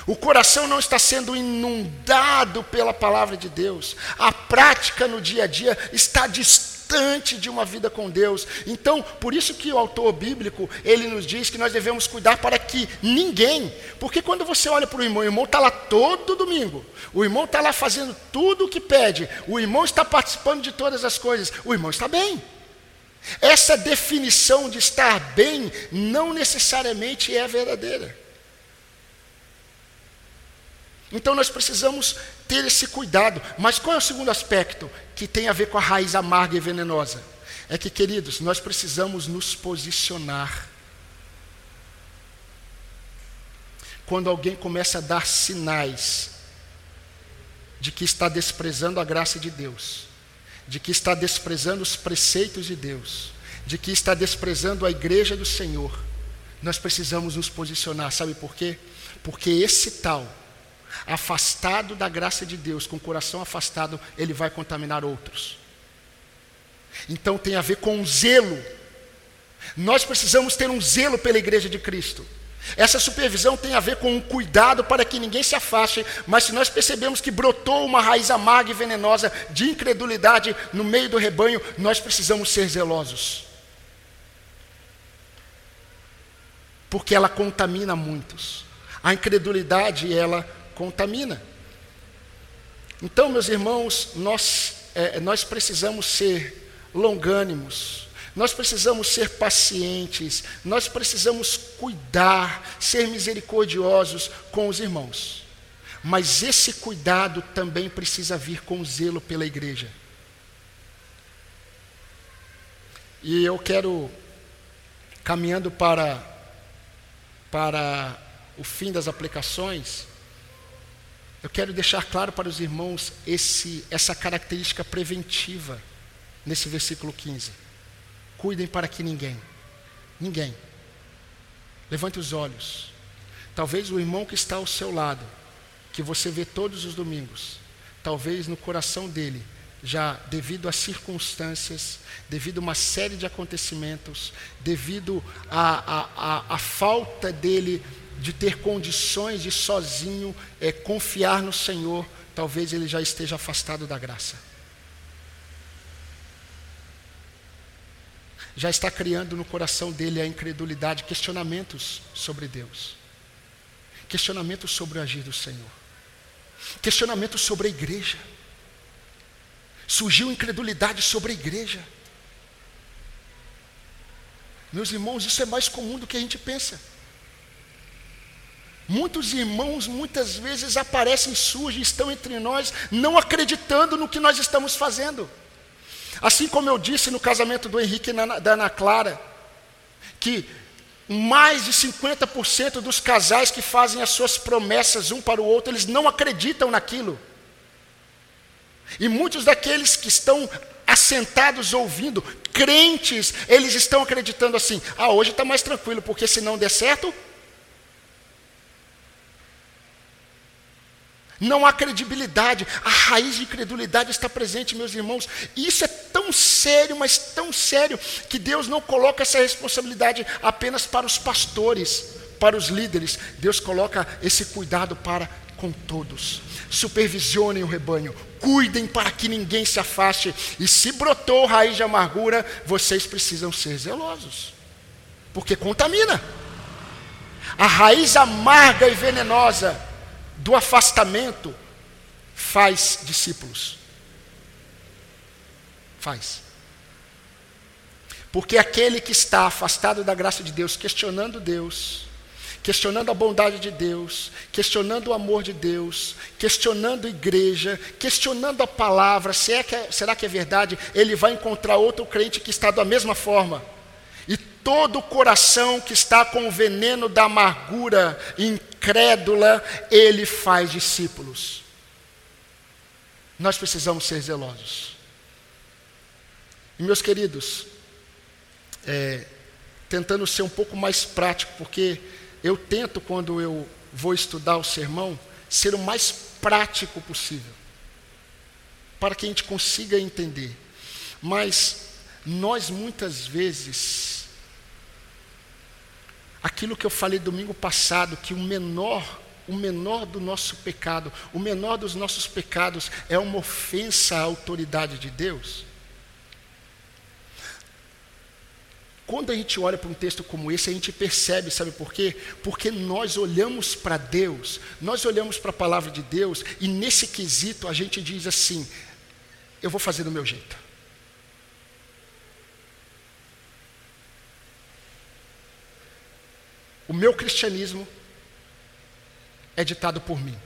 O coração não está sendo inundado pela palavra de Deus. A prática no dia a dia está distante de uma vida com Deus. Então, por isso que o autor bíblico, ele nos diz que nós devemos cuidar para que ninguém, porque quando você olha para o irmão, o irmão está lá todo domingo, o irmão está lá fazendo tudo o que pede, o irmão está participando de todas as coisas, o irmão está bem. Essa definição de estar bem não necessariamente é verdadeira. Então nós precisamos ter esse cuidado. Mas qual é o segundo aspecto que tem a ver com a raiz amarga e venenosa? É que, queridos, nós precisamos nos posicionar. Quando alguém começa a dar sinais de que está desprezando a graça de Deus, de que está desprezando os preceitos de Deus, de que está desprezando a igreja do Senhor, nós precisamos nos posicionar. Sabe por quê? Porque esse tal afastado da graça de Deus, com o coração afastado, ele vai contaminar outros. Então tem a ver com um zelo. Nós precisamos ter um zelo pela igreja de Cristo. Essa supervisão tem a ver com um cuidado para que ninguém se afaste, mas se nós percebemos que brotou uma raiz amarga e venenosa de incredulidade no meio do rebanho, nós precisamos ser zelosos. Porque ela contamina muitos. A incredulidade, ela contamina. Então, meus irmãos, nós, é, nós precisamos ser longânimos, nós precisamos ser pacientes, nós precisamos cuidar, ser misericordiosos com os irmãos. Mas esse cuidado também precisa vir com zelo pela igreja. E eu quero, caminhando para, para o fim das aplicações, eu quero deixar claro para os irmãos esse, essa característica preventiva nesse versículo 15. Cuidem para que ninguém, ninguém, levante os olhos. Talvez o irmão que está ao seu lado, que você vê todos os domingos, talvez no coração dele, já devido às circunstâncias, devido a uma série de acontecimentos, devido à falta dele de ter condições de sozinho é, confiar no Senhor, talvez ele já esteja afastado da graça. Já está criando no coração dele a incredulidade, questionamentos sobre Deus, questionamentos sobre o agir do Senhor, questionamentos sobre a igreja. Surgiu incredulidade sobre a igreja. Meus irmãos, isso é mais comum do que a gente pensa. Muitos irmãos muitas vezes aparecem surgem, estão entre nós, não acreditando no que nós estamos fazendo. Assim como eu disse no casamento do Henrique e da Ana Clara, que mais de 50% dos casais que fazem as suas promessas um para o outro, eles não acreditam naquilo. E muitos daqueles que estão assentados ouvindo, crentes, eles estão acreditando assim: ah, hoje está mais tranquilo, porque se não der certo, Não há credibilidade, a raiz de incredulidade está presente, meus irmãos. Isso é tão sério, mas tão sério, que Deus não coloca essa responsabilidade apenas para os pastores, para os líderes. Deus coloca esse cuidado para com todos. Supervisionem o rebanho, cuidem para que ninguém se afaste. E se brotou raiz de amargura, vocês precisam ser zelosos, porque contamina. A raiz amarga e venenosa do afastamento faz discípulos. Faz. Porque aquele que está afastado da graça de Deus, questionando Deus, questionando a bondade de Deus, questionando o amor de Deus, questionando a igreja, questionando a palavra, é que é, será que é verdade? Ele vai encontrar outro crente que está da mesma forma todo o coração que está com o veneno da amargura incrédula, ele faz discípulos. Nós precisamos ser zelosos. E meus queridos, é, tentando ser um pouco mais prático, porque eu tento, quando eu vou estudar o sermão, ser o mais prático possível, para que a gente consiga entender. Mas nós muitas vezes, aquilo que eu falei domingo passado, que o menor, o menor do nosso pecado, o menor dos nossos pecados é uma ofensa à autoridade de Deus. Quando a gente olha para um texto como esse, a gente percebe, sabe por quê? Porque nós olhamos para Deus, nós olhamos para a palavra de Deus, e nesse quesito a gente diz assim: eu vou fazer do meu jeito. O meu cristianismo é ditado por mim.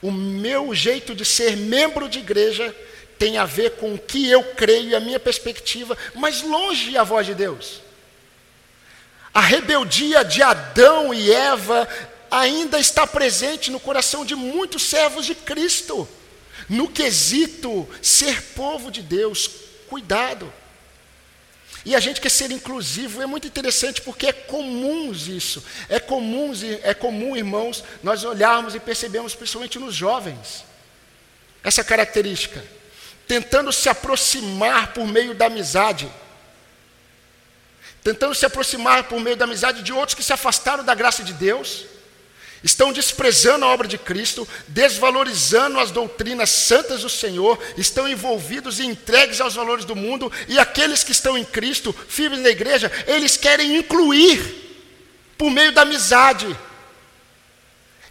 O meu jeito de ser membro de igreja tem a ver com o que eu creio e a minha perspectiva, mas longe a voz de Deus. A rebeldia de Adão e Eva ainda está presente no coração de muitos servos de Cristo, no quesito ser povo de Deus. Cuidado. E a gente quer ser inclusivo, é muito interessante porque é comum isso. É comum, é comum, irmãos, nós olharmos e percebemos, principalmente nos jovens, essa característica. Tentando se aproximar por meio da amizade, tentando se aproximar por meio da amizade de outros que se afastaram da graça de Deus, estão desprezando a obra de Cristo, desvalorizando as doutrinas santas do Senhor, estão envolvidos e entregues aos valores do mundo, e aqueles que estão em Cristo, firmes na igreja, eles querem incluir por meio da amizade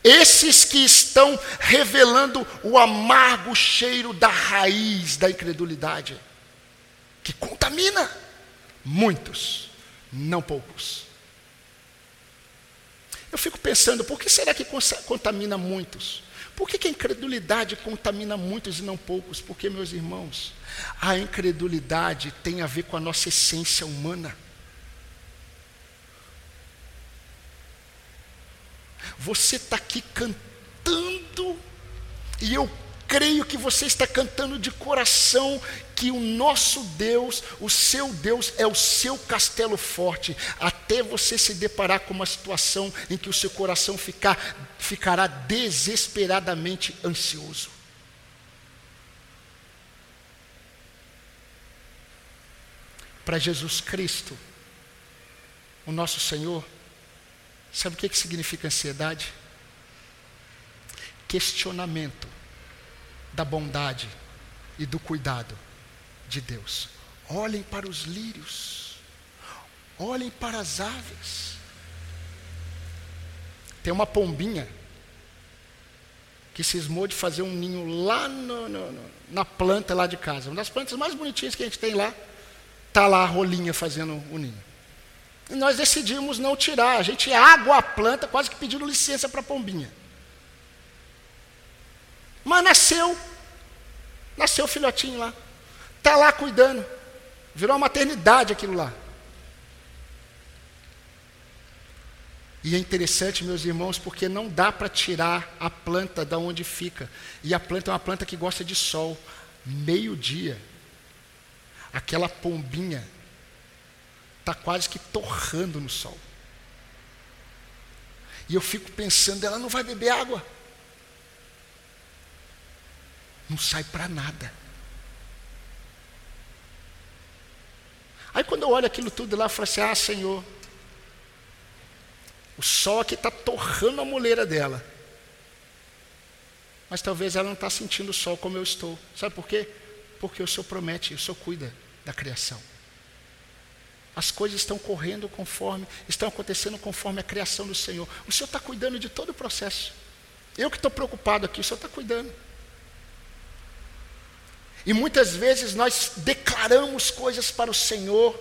esses que estão revelando o amargo cheiro da raiz da incredulidade, que contamina muitos, não poucos. Eu fico pensando, por que será que contamina muitos? Por que, que a incredulidade contamina muitos e não poucos? Porque, meus irmãos, a incredulidade tem a ver com a nossa essência humana. Você está aqui cantando, e eu creio que você está cantando de coração que o nosso Deus, o seu Deus, é o seu castelo forte, até você se deparar com uma situação em que o seu coração ficar, ficará desesperadamente ansioso. Para Jesus Cristo, o nosso Senhor, Sabe o que, que significa ansiedade? Questionamento da bondade e do cuidado de Deus. Olhem para os lírios, olhem para as aves. Tem uma pombinha que cismou de fazer um ninho lá no, no, na planta lá de casa. Uma das plantas mais bonitinhas que a gente tem lá, está lá a rolinha fazendo o ninho. E nós decidimos não tirar. A gente água a planta, quase que pedindo licença para a pombinha. Mas nasceu. Nasceu o filhotinho lá. Está lá cuidando. Virou uma maternidade aquilo lá. E é interessante, meus irmãos, porque não dá para tirar a planta da onde fica. E a planta é uma planta que gosta de sol. Meio-dia, aquela pombinha está quase que torrando no sol. E eu fico pensando, ela não vai beber água. Não sai para nada. Aí quando eu olho aquilo tudo lá, eu falo assim: Ah, Senhor, o sol aqui está torrando a moleira dela. Mas talvez ela não está sentindo o sol como eu estou. Sabe por quê? Porque o Senhor promete, o Senhor cuida da criação. As coisas estão correndo conforme, estão acontecendo conforme a criação do Senhor. O Senhor está cuidando de todo o processo. Eu que estou preocupado aqui, o Senhor está cuidando. E muitas vezes nós declaramos coisas para o Senhor,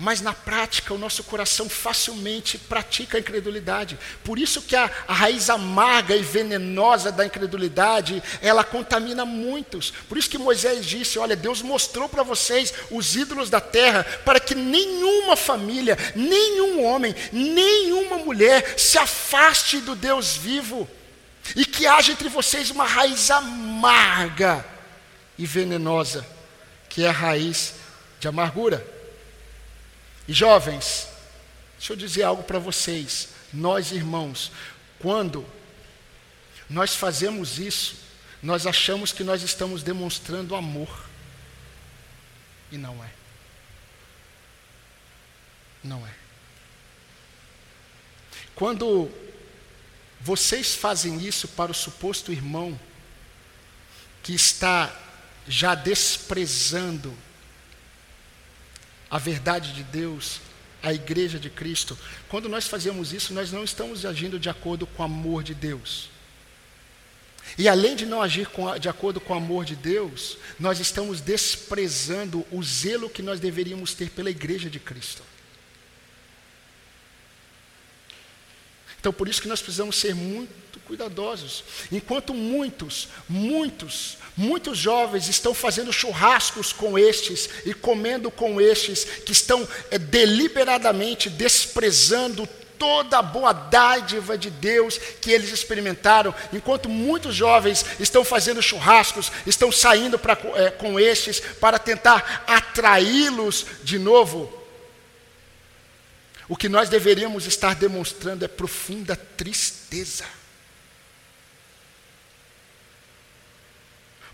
mas na prática o nosso coração facilmente pratica a incredulidade. Por isso que a, a, raiz amarga e venenosa da incredulidade, ela contamina muitos. Por isso que Moisés disse: Olha, Deus mostrou para vocês os ídolos da terra, para que nenhuma família, nenhum homem, nenhuma mulher se afaste do Deus vivo, e que haja entre vocês uma raiz amarga e venenosa, que é a raiz de amargura. E jovens, deixa eu dizer algo para vocês. Nós, irmãos, quando nós fazemos isso, nós achamos que nós estamos demonstrando amor. E não é. Não é. Quando vocês fazem isso para o suposto irmão que está já desprezando a verdade de Deus, a igreja de Cristo. Quando nós fazemos isso, nós não estamos agindo de acordo com o amor de Deus. E além de não agir de acordo com o amor de Deus, nós estamos desprezando o zelo que nós deveríamos ter pela igreja de Cristo. Então, por isso que nós precisamos ser muito cuidadosos. Enquanto muitos, muitos, muitos jovens estão fazendo churrascos com estes e comendo com estes que estão é, deliberadamente desprezando toda a boa dádiva de Deus que eles experimentaram, enquanto muitos jovens estão fazendo churrascos, estão saindo pra, é, com estes para tentar atraí-los de novo o que nós deveríamos estar demonstrando é profunda tristeza.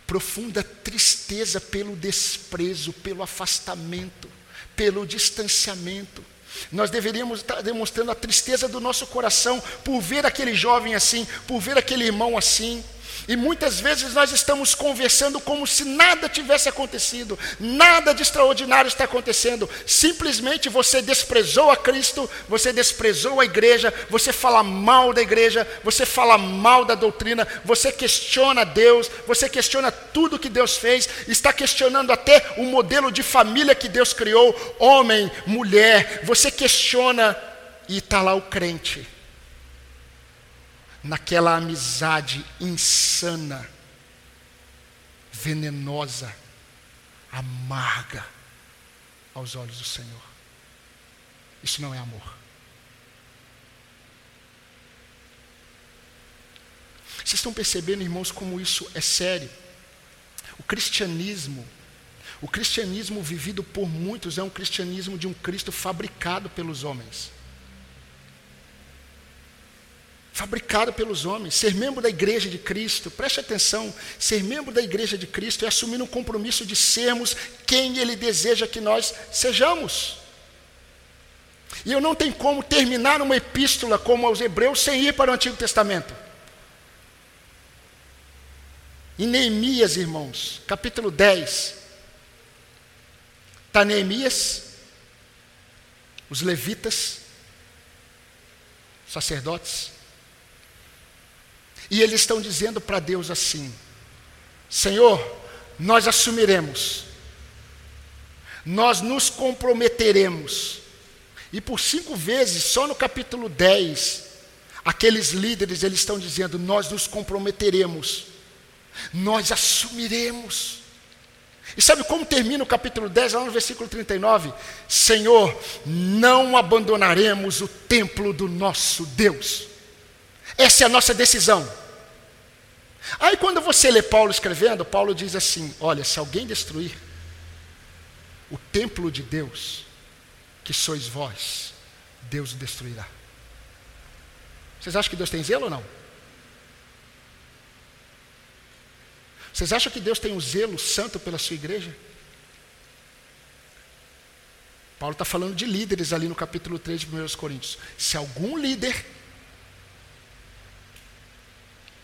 Profunda tristeza pelo desprezo, pelo afastamento, pelo distanciamento. Nós deveríamos estar demonstrando a tristeza do nosso coração por ver aquele jovem assim, por ver aquele irmão assim. E muitas vezes nós estamos conversando como se nada tivesse acontecido, nada de extraordinário está acontecendo. Simplesmente você desprezou a Cristo, você desprezou a igreja, você fala mal da igreja, você fala mal da doutrina, você questiona Deus, você questiona tudo que Deus fez, está questionando até o modelo de família que Deus criou, homem, mulher, você questiona e está lá o crente naquela amizade insana, venenosa, amarga aos olhos do Senhor. Isso não é amor. Vocês estão percebendo, irmãos, como isso é sério? O cristianismo, o cristianismo vivido por muitos é um cristianismo de um Cristo fabricado pelos homens fabricado pelos homens. Ser membro da igreja de Cristo, preste atenção, ser membro da igreja de Cristo é assumir um compromisso de sermos quem Ele deseja que nós sejamos. E eu não tenho como terminar uma epístola como aos Hebreus sem ir para o Antigo Testamento. Em Neemias, irmãos, capítulo 10, está Neemias, os levitas, sacerdotes, e eles estão dizendo para Deus assim: Senhor, nós assumiremos, nós nos comprometeremos. E por cinco vezes, só no capítulo 10, aqueles líderes eles estão dizendo: Nós nos comprometeremos, nós assumiremos. E sabe como termina o capítulo 10, lá no versículo 39? Senhor, não abandonaremos o templo do nosso Deus. Essa é a nossa decisão. Aí quando você lê Paulo escrevendo, Paulo diz assim: olha, se alguém destruir o templo de Deus, que sois vós, Deus o destruirá. Vocês acham que Deus tem zelo ou não? Vocês acham que Deus tem um zelo santo pela sua igreja? Paulo está falando de líderes ali no capítulo 3 de 1 Coríntios. Se algum líder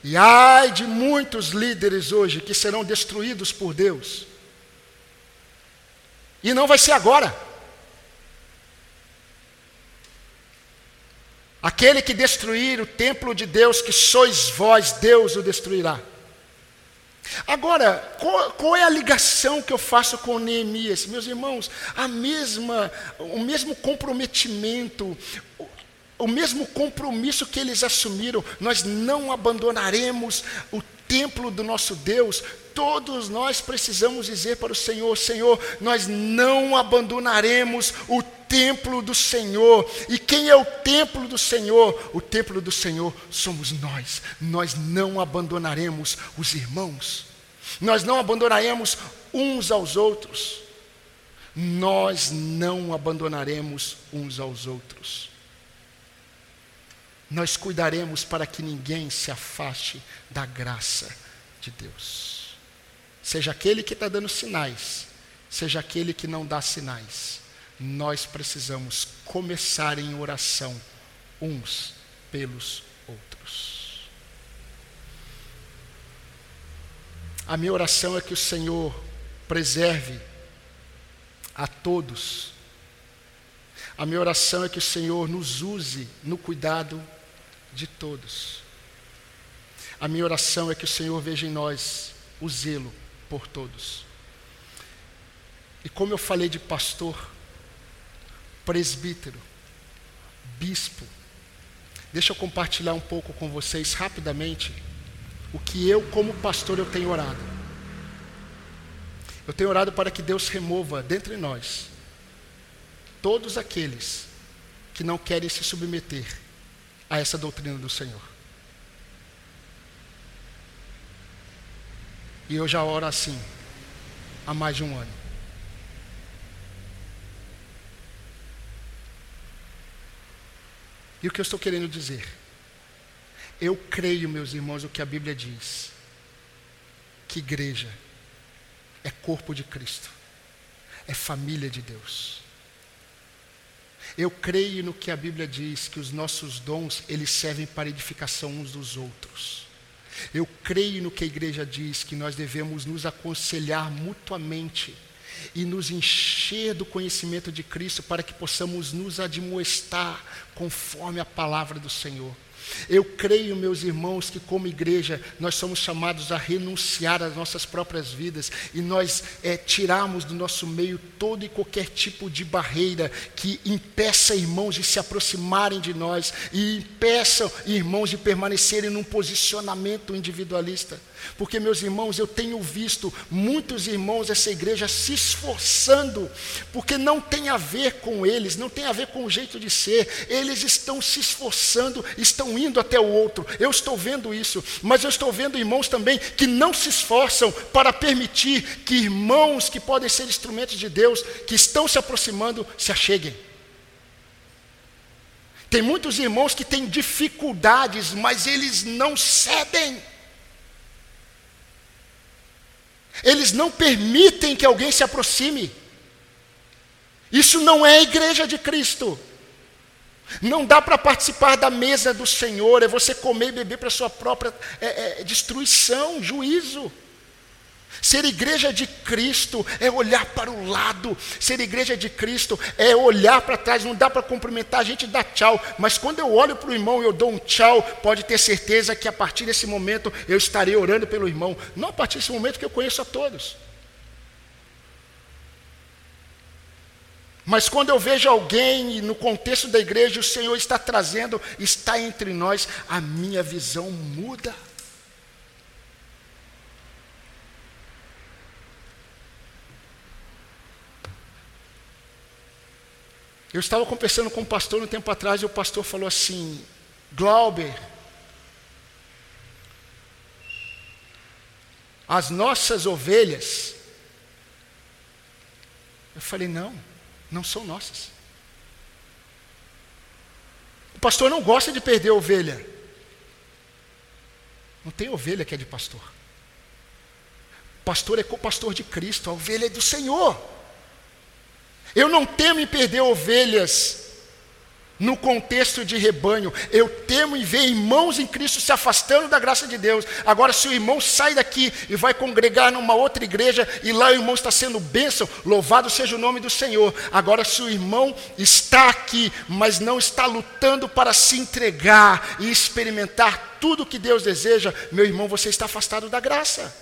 e ai de muitos líderes hoje que serão destruídos por Deus. E não vai ser agora. Aquele que destruir o templo de Deus, que sois vós, Deus o destruirá. Agora, qual, qual, é a ligação que eu faço com Neemias? Meus irmãos, a mesma, o mesmo comprometimento, o, mesmo compromisso que eles assumiram, nós não abandonaremos o templo do nosso Deus, todos nós precisamos dizer para o Senhor: Senhor, nós não abandonaremos o templo do Senhor. E quem é o templo do Senhor? O templo do Senhor somos nós. Nós não abandonaremos os irmãos. Nós não abandonaremos uns aos outros. Nós não abandonaremos uns aos outros. Nós cuidaremos para que ninguém se afaste da graça de Deus. Seja aquele que está dando sinais, seja aquele que não dá sinais, nós precisamos começar em oração uns pelos outros. A minha oração é que o Senhor preserve a todos. A minha oração é que o Senhor nos use no cuidado de todos. A minha oração é que o Senhor veja em nós o zelo por todos. E como eu falei de pastor, presbítero, bispo, deixa eu compartilhar um pouco com vocês rapidamente o que eu, como pastor, eu tenho orado. Eu tenho orado para que Deus remova dentre nós todos aqueles que não querem se submeter a essa doutrina do Senhor. E eu já oro assim há mais de um ano. E o que eu estou querendo dizer? Eu creio, meus irmãos, o que a Bíblia diz: que igreja é corpo de Cristo, é família de Deus. Eu creio no que a Bíblia diz, que os nossos dons, eles servem para edificação uns dos outros. Eu creio no que a igreja diz, que nós devemos nos aconselhar mutuamente e nos encher do conhecimento de Cristo para que possamos nos admoestar conforme a palavra do Senhor. Eu creio, meus irmãos, que como igreja nós somos chamados a renunciar às nossas próprias vidas e nós é, tirarmos do nosso meio todo e qualquer tipo de barreira que impeça irmãos de se aproximarem de nós e impeçam irmãos de permanecerem num posicionamento individualista. Porque, meus irmãos, eu tenho visto muitos irmãos dessa igreja se esforçando, porque não tem a ver com eles, não tem a ver com o jeito de ser, eles estão se esforçando, estão indo até o outro. Eu estou vendo isso, mas eu estou vendo irmãos também que não se esforçam para permitir que irmãos que podem ser instrumentos de Deus, que estão se aproximando, se acheguem. Tem muitos irmãos que têm dificuldades, mas eles não cedem. Eles não permitem que alguém se aproxime. Isso não é a igreja de Cristo. Não dá para participar da mesa do Senhor, é você comer e beber para sua própria é, é, destruição, juízo. Ser igreja de Cristo é olhar para o lado. Ser igreja de Cristo é olhar para trás. Não dá para cumprimentar, a gente dá tchau. Mas quando eu olho para o irmão e eu dou um tchau, pode ter certeza que a partir desse momento eu estarei orando pelo irmão. Não a partir desse momento que eu conheço a todos. Mas quando eu vejo alguém no contexto da igreja, o Senhor está trazendo, está entre nós, a minha visão muda. Eu estava conversando com um pastor um tempo atrás e o pastor falou assim: Glauber, as nossas ovelhas. Eu falei: não, não são nossas. O pastor não gosta de perder ovelha. Não tem ovelha que é de pastor. Pastor é co-pastor de Cristo, a ovelha é do Senhor. Eu não temo em perder ovelhas no contexto de rebanho. Eu temo em ver irmãos em Cristo se afastando da graça de Deus. Agora, se o irmão sai daqui e vai congregar numa outra igreja e lá o irmão está sendo bênção, louvado seja o nome do Senhor. Agora, se o irmão está aqui, mas não está lutando para se entregar e experimentar tudo o que Deus deseja, meu irmão, você está afastado da graça.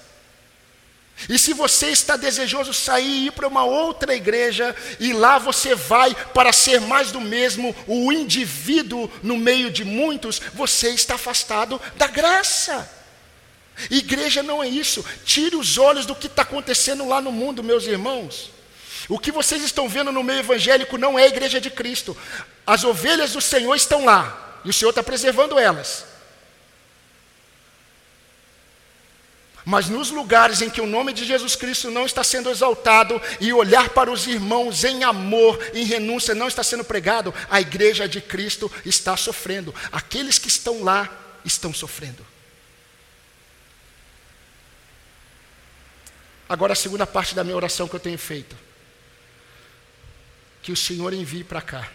E se você está desejoso sair e ir para uma outra igreja, e lá você vai para ser mais do mesmo, o indivíduo no meio de muitos, você está afastado da graça. Igreja não é isso. Tire os olhos do que está acontecendo lá no mundo, meus irmãos. O que vocês estão vendo no meio evangélico não é a igreja de Cristo. As ovelhas do Senhor estão lá, e o Senhor está preservando elas. Mas nos lugares em que o nome de Jesus Cristo não está sendo exaltado e olhar para os irmãos em amor, em renúncia, não está sendo pregado, a igreja de Cristo está sofrendo. Aqueles que estão lá estão sofrendo. Agora, a segunda parte da minha oração que eu tenho feito. Que o Senhor envie para cá.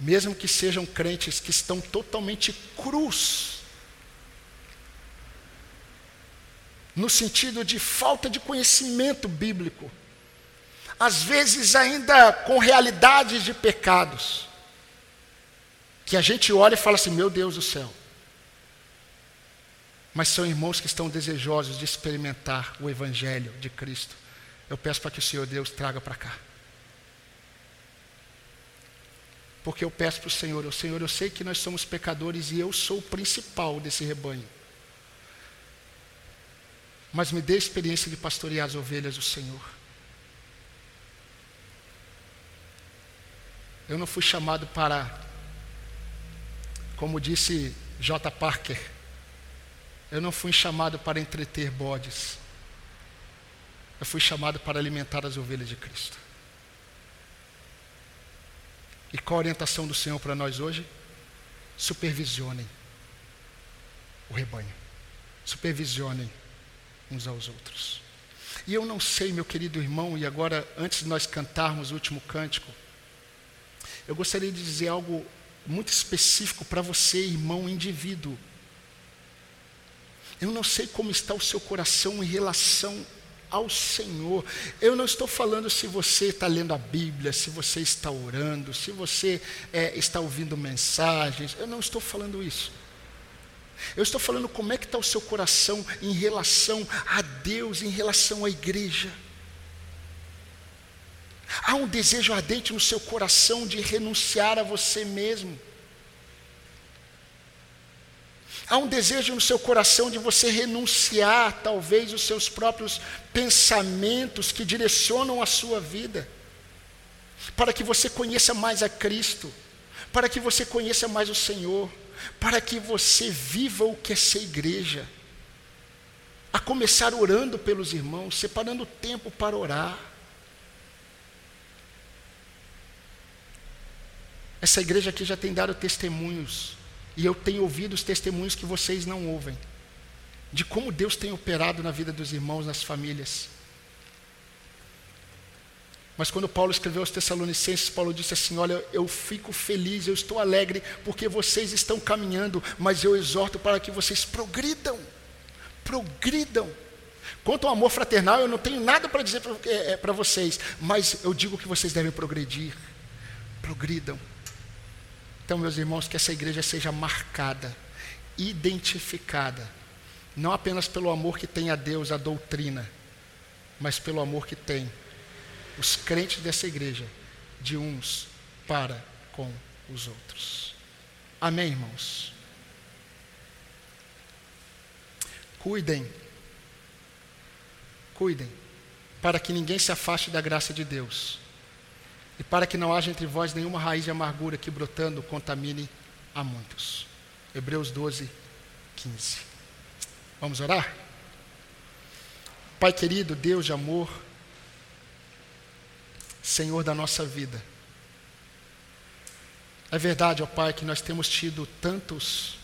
Mesmo que sejam crentes que estão totalmente cruz no sentido de falta de conhecimento bíblico, às vezes ainda com realidades de pecados, que a gente olha e fala assim: meu Deus do céu. Mas são irmãos que estão desejosos de experimentar o Evangelho de Cristo. Eu peço para que o Senhor Deus traga para cá. Porque eu peço para o Senhor, o Senhor, eu sei que nós somos pecadores e eu sou o principal desse rebanho mas me dê a experiência de pastorear as ovelhas do Senhor. Eu não fui chamado para, como disse J. Parker, eu não fui chamado para entreter bodes. Eu fui chamado para alimentar as ovelhas de Cristo. E qual a orientação do Senhor para nós hoje? Supervisionem o rebanho. Supervisionem uns aos outros. E eu não sei, meu querido irmão, e agora, antes de nós cantarmos o último cântico, eu gostaria de dizer algo muito específico para você, irmão indivíduo. Eu não sei como está o seu coração em relação ao Senhor. Eu não estou falando se você está lendo a Bíblia, se você está orando, se você é, está ouvindo mensagens. Eu não estou falando isso. Eu estou falando como é que está o seu coração em relação a Deus, em relação à igreja. Há um desejo ardente no seu coração de renunciar a você mesmo. Há um desejo no seu coração de você renunciar, talvez, os seus próprios pensamentos que direcionam a sua vida, para que você conheça mais a Cristo, para que você conheça mais o Senhor para que você viva o que é ser igreja. A começar orando pelos irmãos, separando tempo para orar. Essa igreja aqui já tem dado testemunhos, e eu tenho ouvido os testemunhos que vocês não ouvem, de como Deus tem operado na vida dos irmãos, nas famílias. Mas quando Paulo escreveu aos Tessalonicenses, Paulo disse assim: Olha, eu fico feliz, eu estou alegre, porque vocês estão caminhando, mas eu exorto para que vocês progridam. Progridam. Quanto ao amor fraternal, eu não tenho nada para dizer para é, é vocês, mas eu digo que vocês devem progredir. Progridam. Então, meus irmãos, que essa igreja seja marcada, identificada, não apenas pelo amor que tem a Deus, a doutrina, mas pelo amor que tem os crentes dessa igreja de uns para com os outros. Amém, irmãos? Cuidem, cuidem, para que ninguém se afaste da graça de Deus e para que não haja entre vós nenhuma raiz de amargura que brotando contamine a muitos. Hebreus 12, 15. Vamos orar? Pai querido, Deus de amor, Senhor da nossa vida. É verdade, ó Pai, que nós temos tido tantos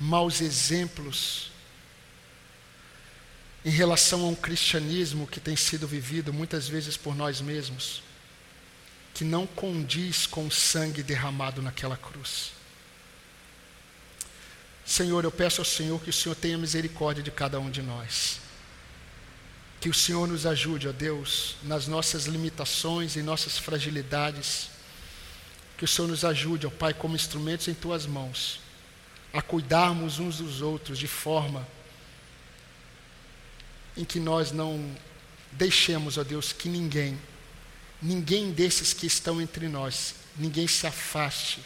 maus exemplos em relação a um cristianismo que tem sido vivido muitas vezes por nós mesmos, que não condiz com o sangue derramado naquela cruz. Senhor, eu peço ao Senhor que o Senhor tenha misericórdia de cada um de nós. Que o Senhor nos ajude, ó Deus, nas nossas limitações e nossas fragilidades. Que o Senhor nos ajude, ó Pai, como instrumentos em tuas mãos, a cuidarmos uns dos outros de forma em que nós não deixemos, ó Deus, que ninguém, ninguém desses que estão entre nós, ninguém se afaste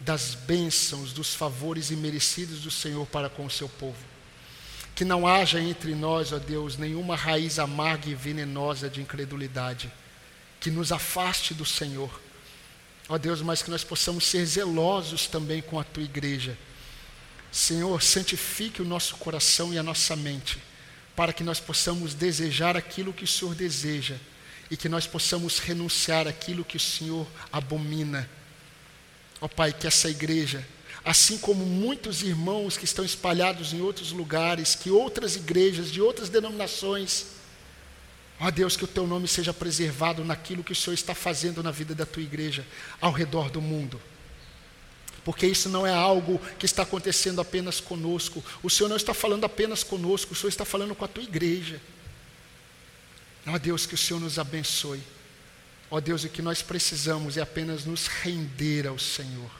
das bênçãos, dos favores imerecidos do Senhor para com o seu povo. Que não haja entre nós, ó Deus, nenhuma raiz amarga e venenosa de incredulidade, que nos afaste do Senhor. Ó Deus, mas que nós possamos ser zelosos também com a tua igreja. Senhor, santifique o nosso coração e a nossa mente, para que nós possamos desejar aquilo que o Senhor deseja e que nós possamos renunciar aquilo que o Senhor abomina Ó Pai, que essa igreja, assim como muitos irmãos que estão espalhados em outros lugares, que outras igrejas de outras denominações, ó Deus, que o teu nome seja preservado naquilo que o Senhor está fazendo na vida da tua igreja ao redor do mundo. Porque isso não é algo que está acontecendo apenas conosco. O Senhor não está falando apenas conosco, o Senhor está falando com a tua igreja. Ó Deus, que o Senhor nos abençoe. Ó Deus, o que nós precisamos é apenas nos render ao Senhor,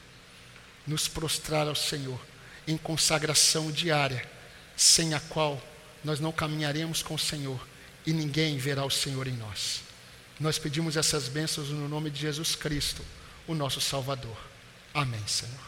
nos prostrar ao Senhor em consagração diária, sem a qual nós não caminharemos com o Senhor e ninguém verá o Senhor em nós. Nós pedimos essas bênçãos no nome de Jesus Cristo, o nosso Salvador. Amém, Senhor.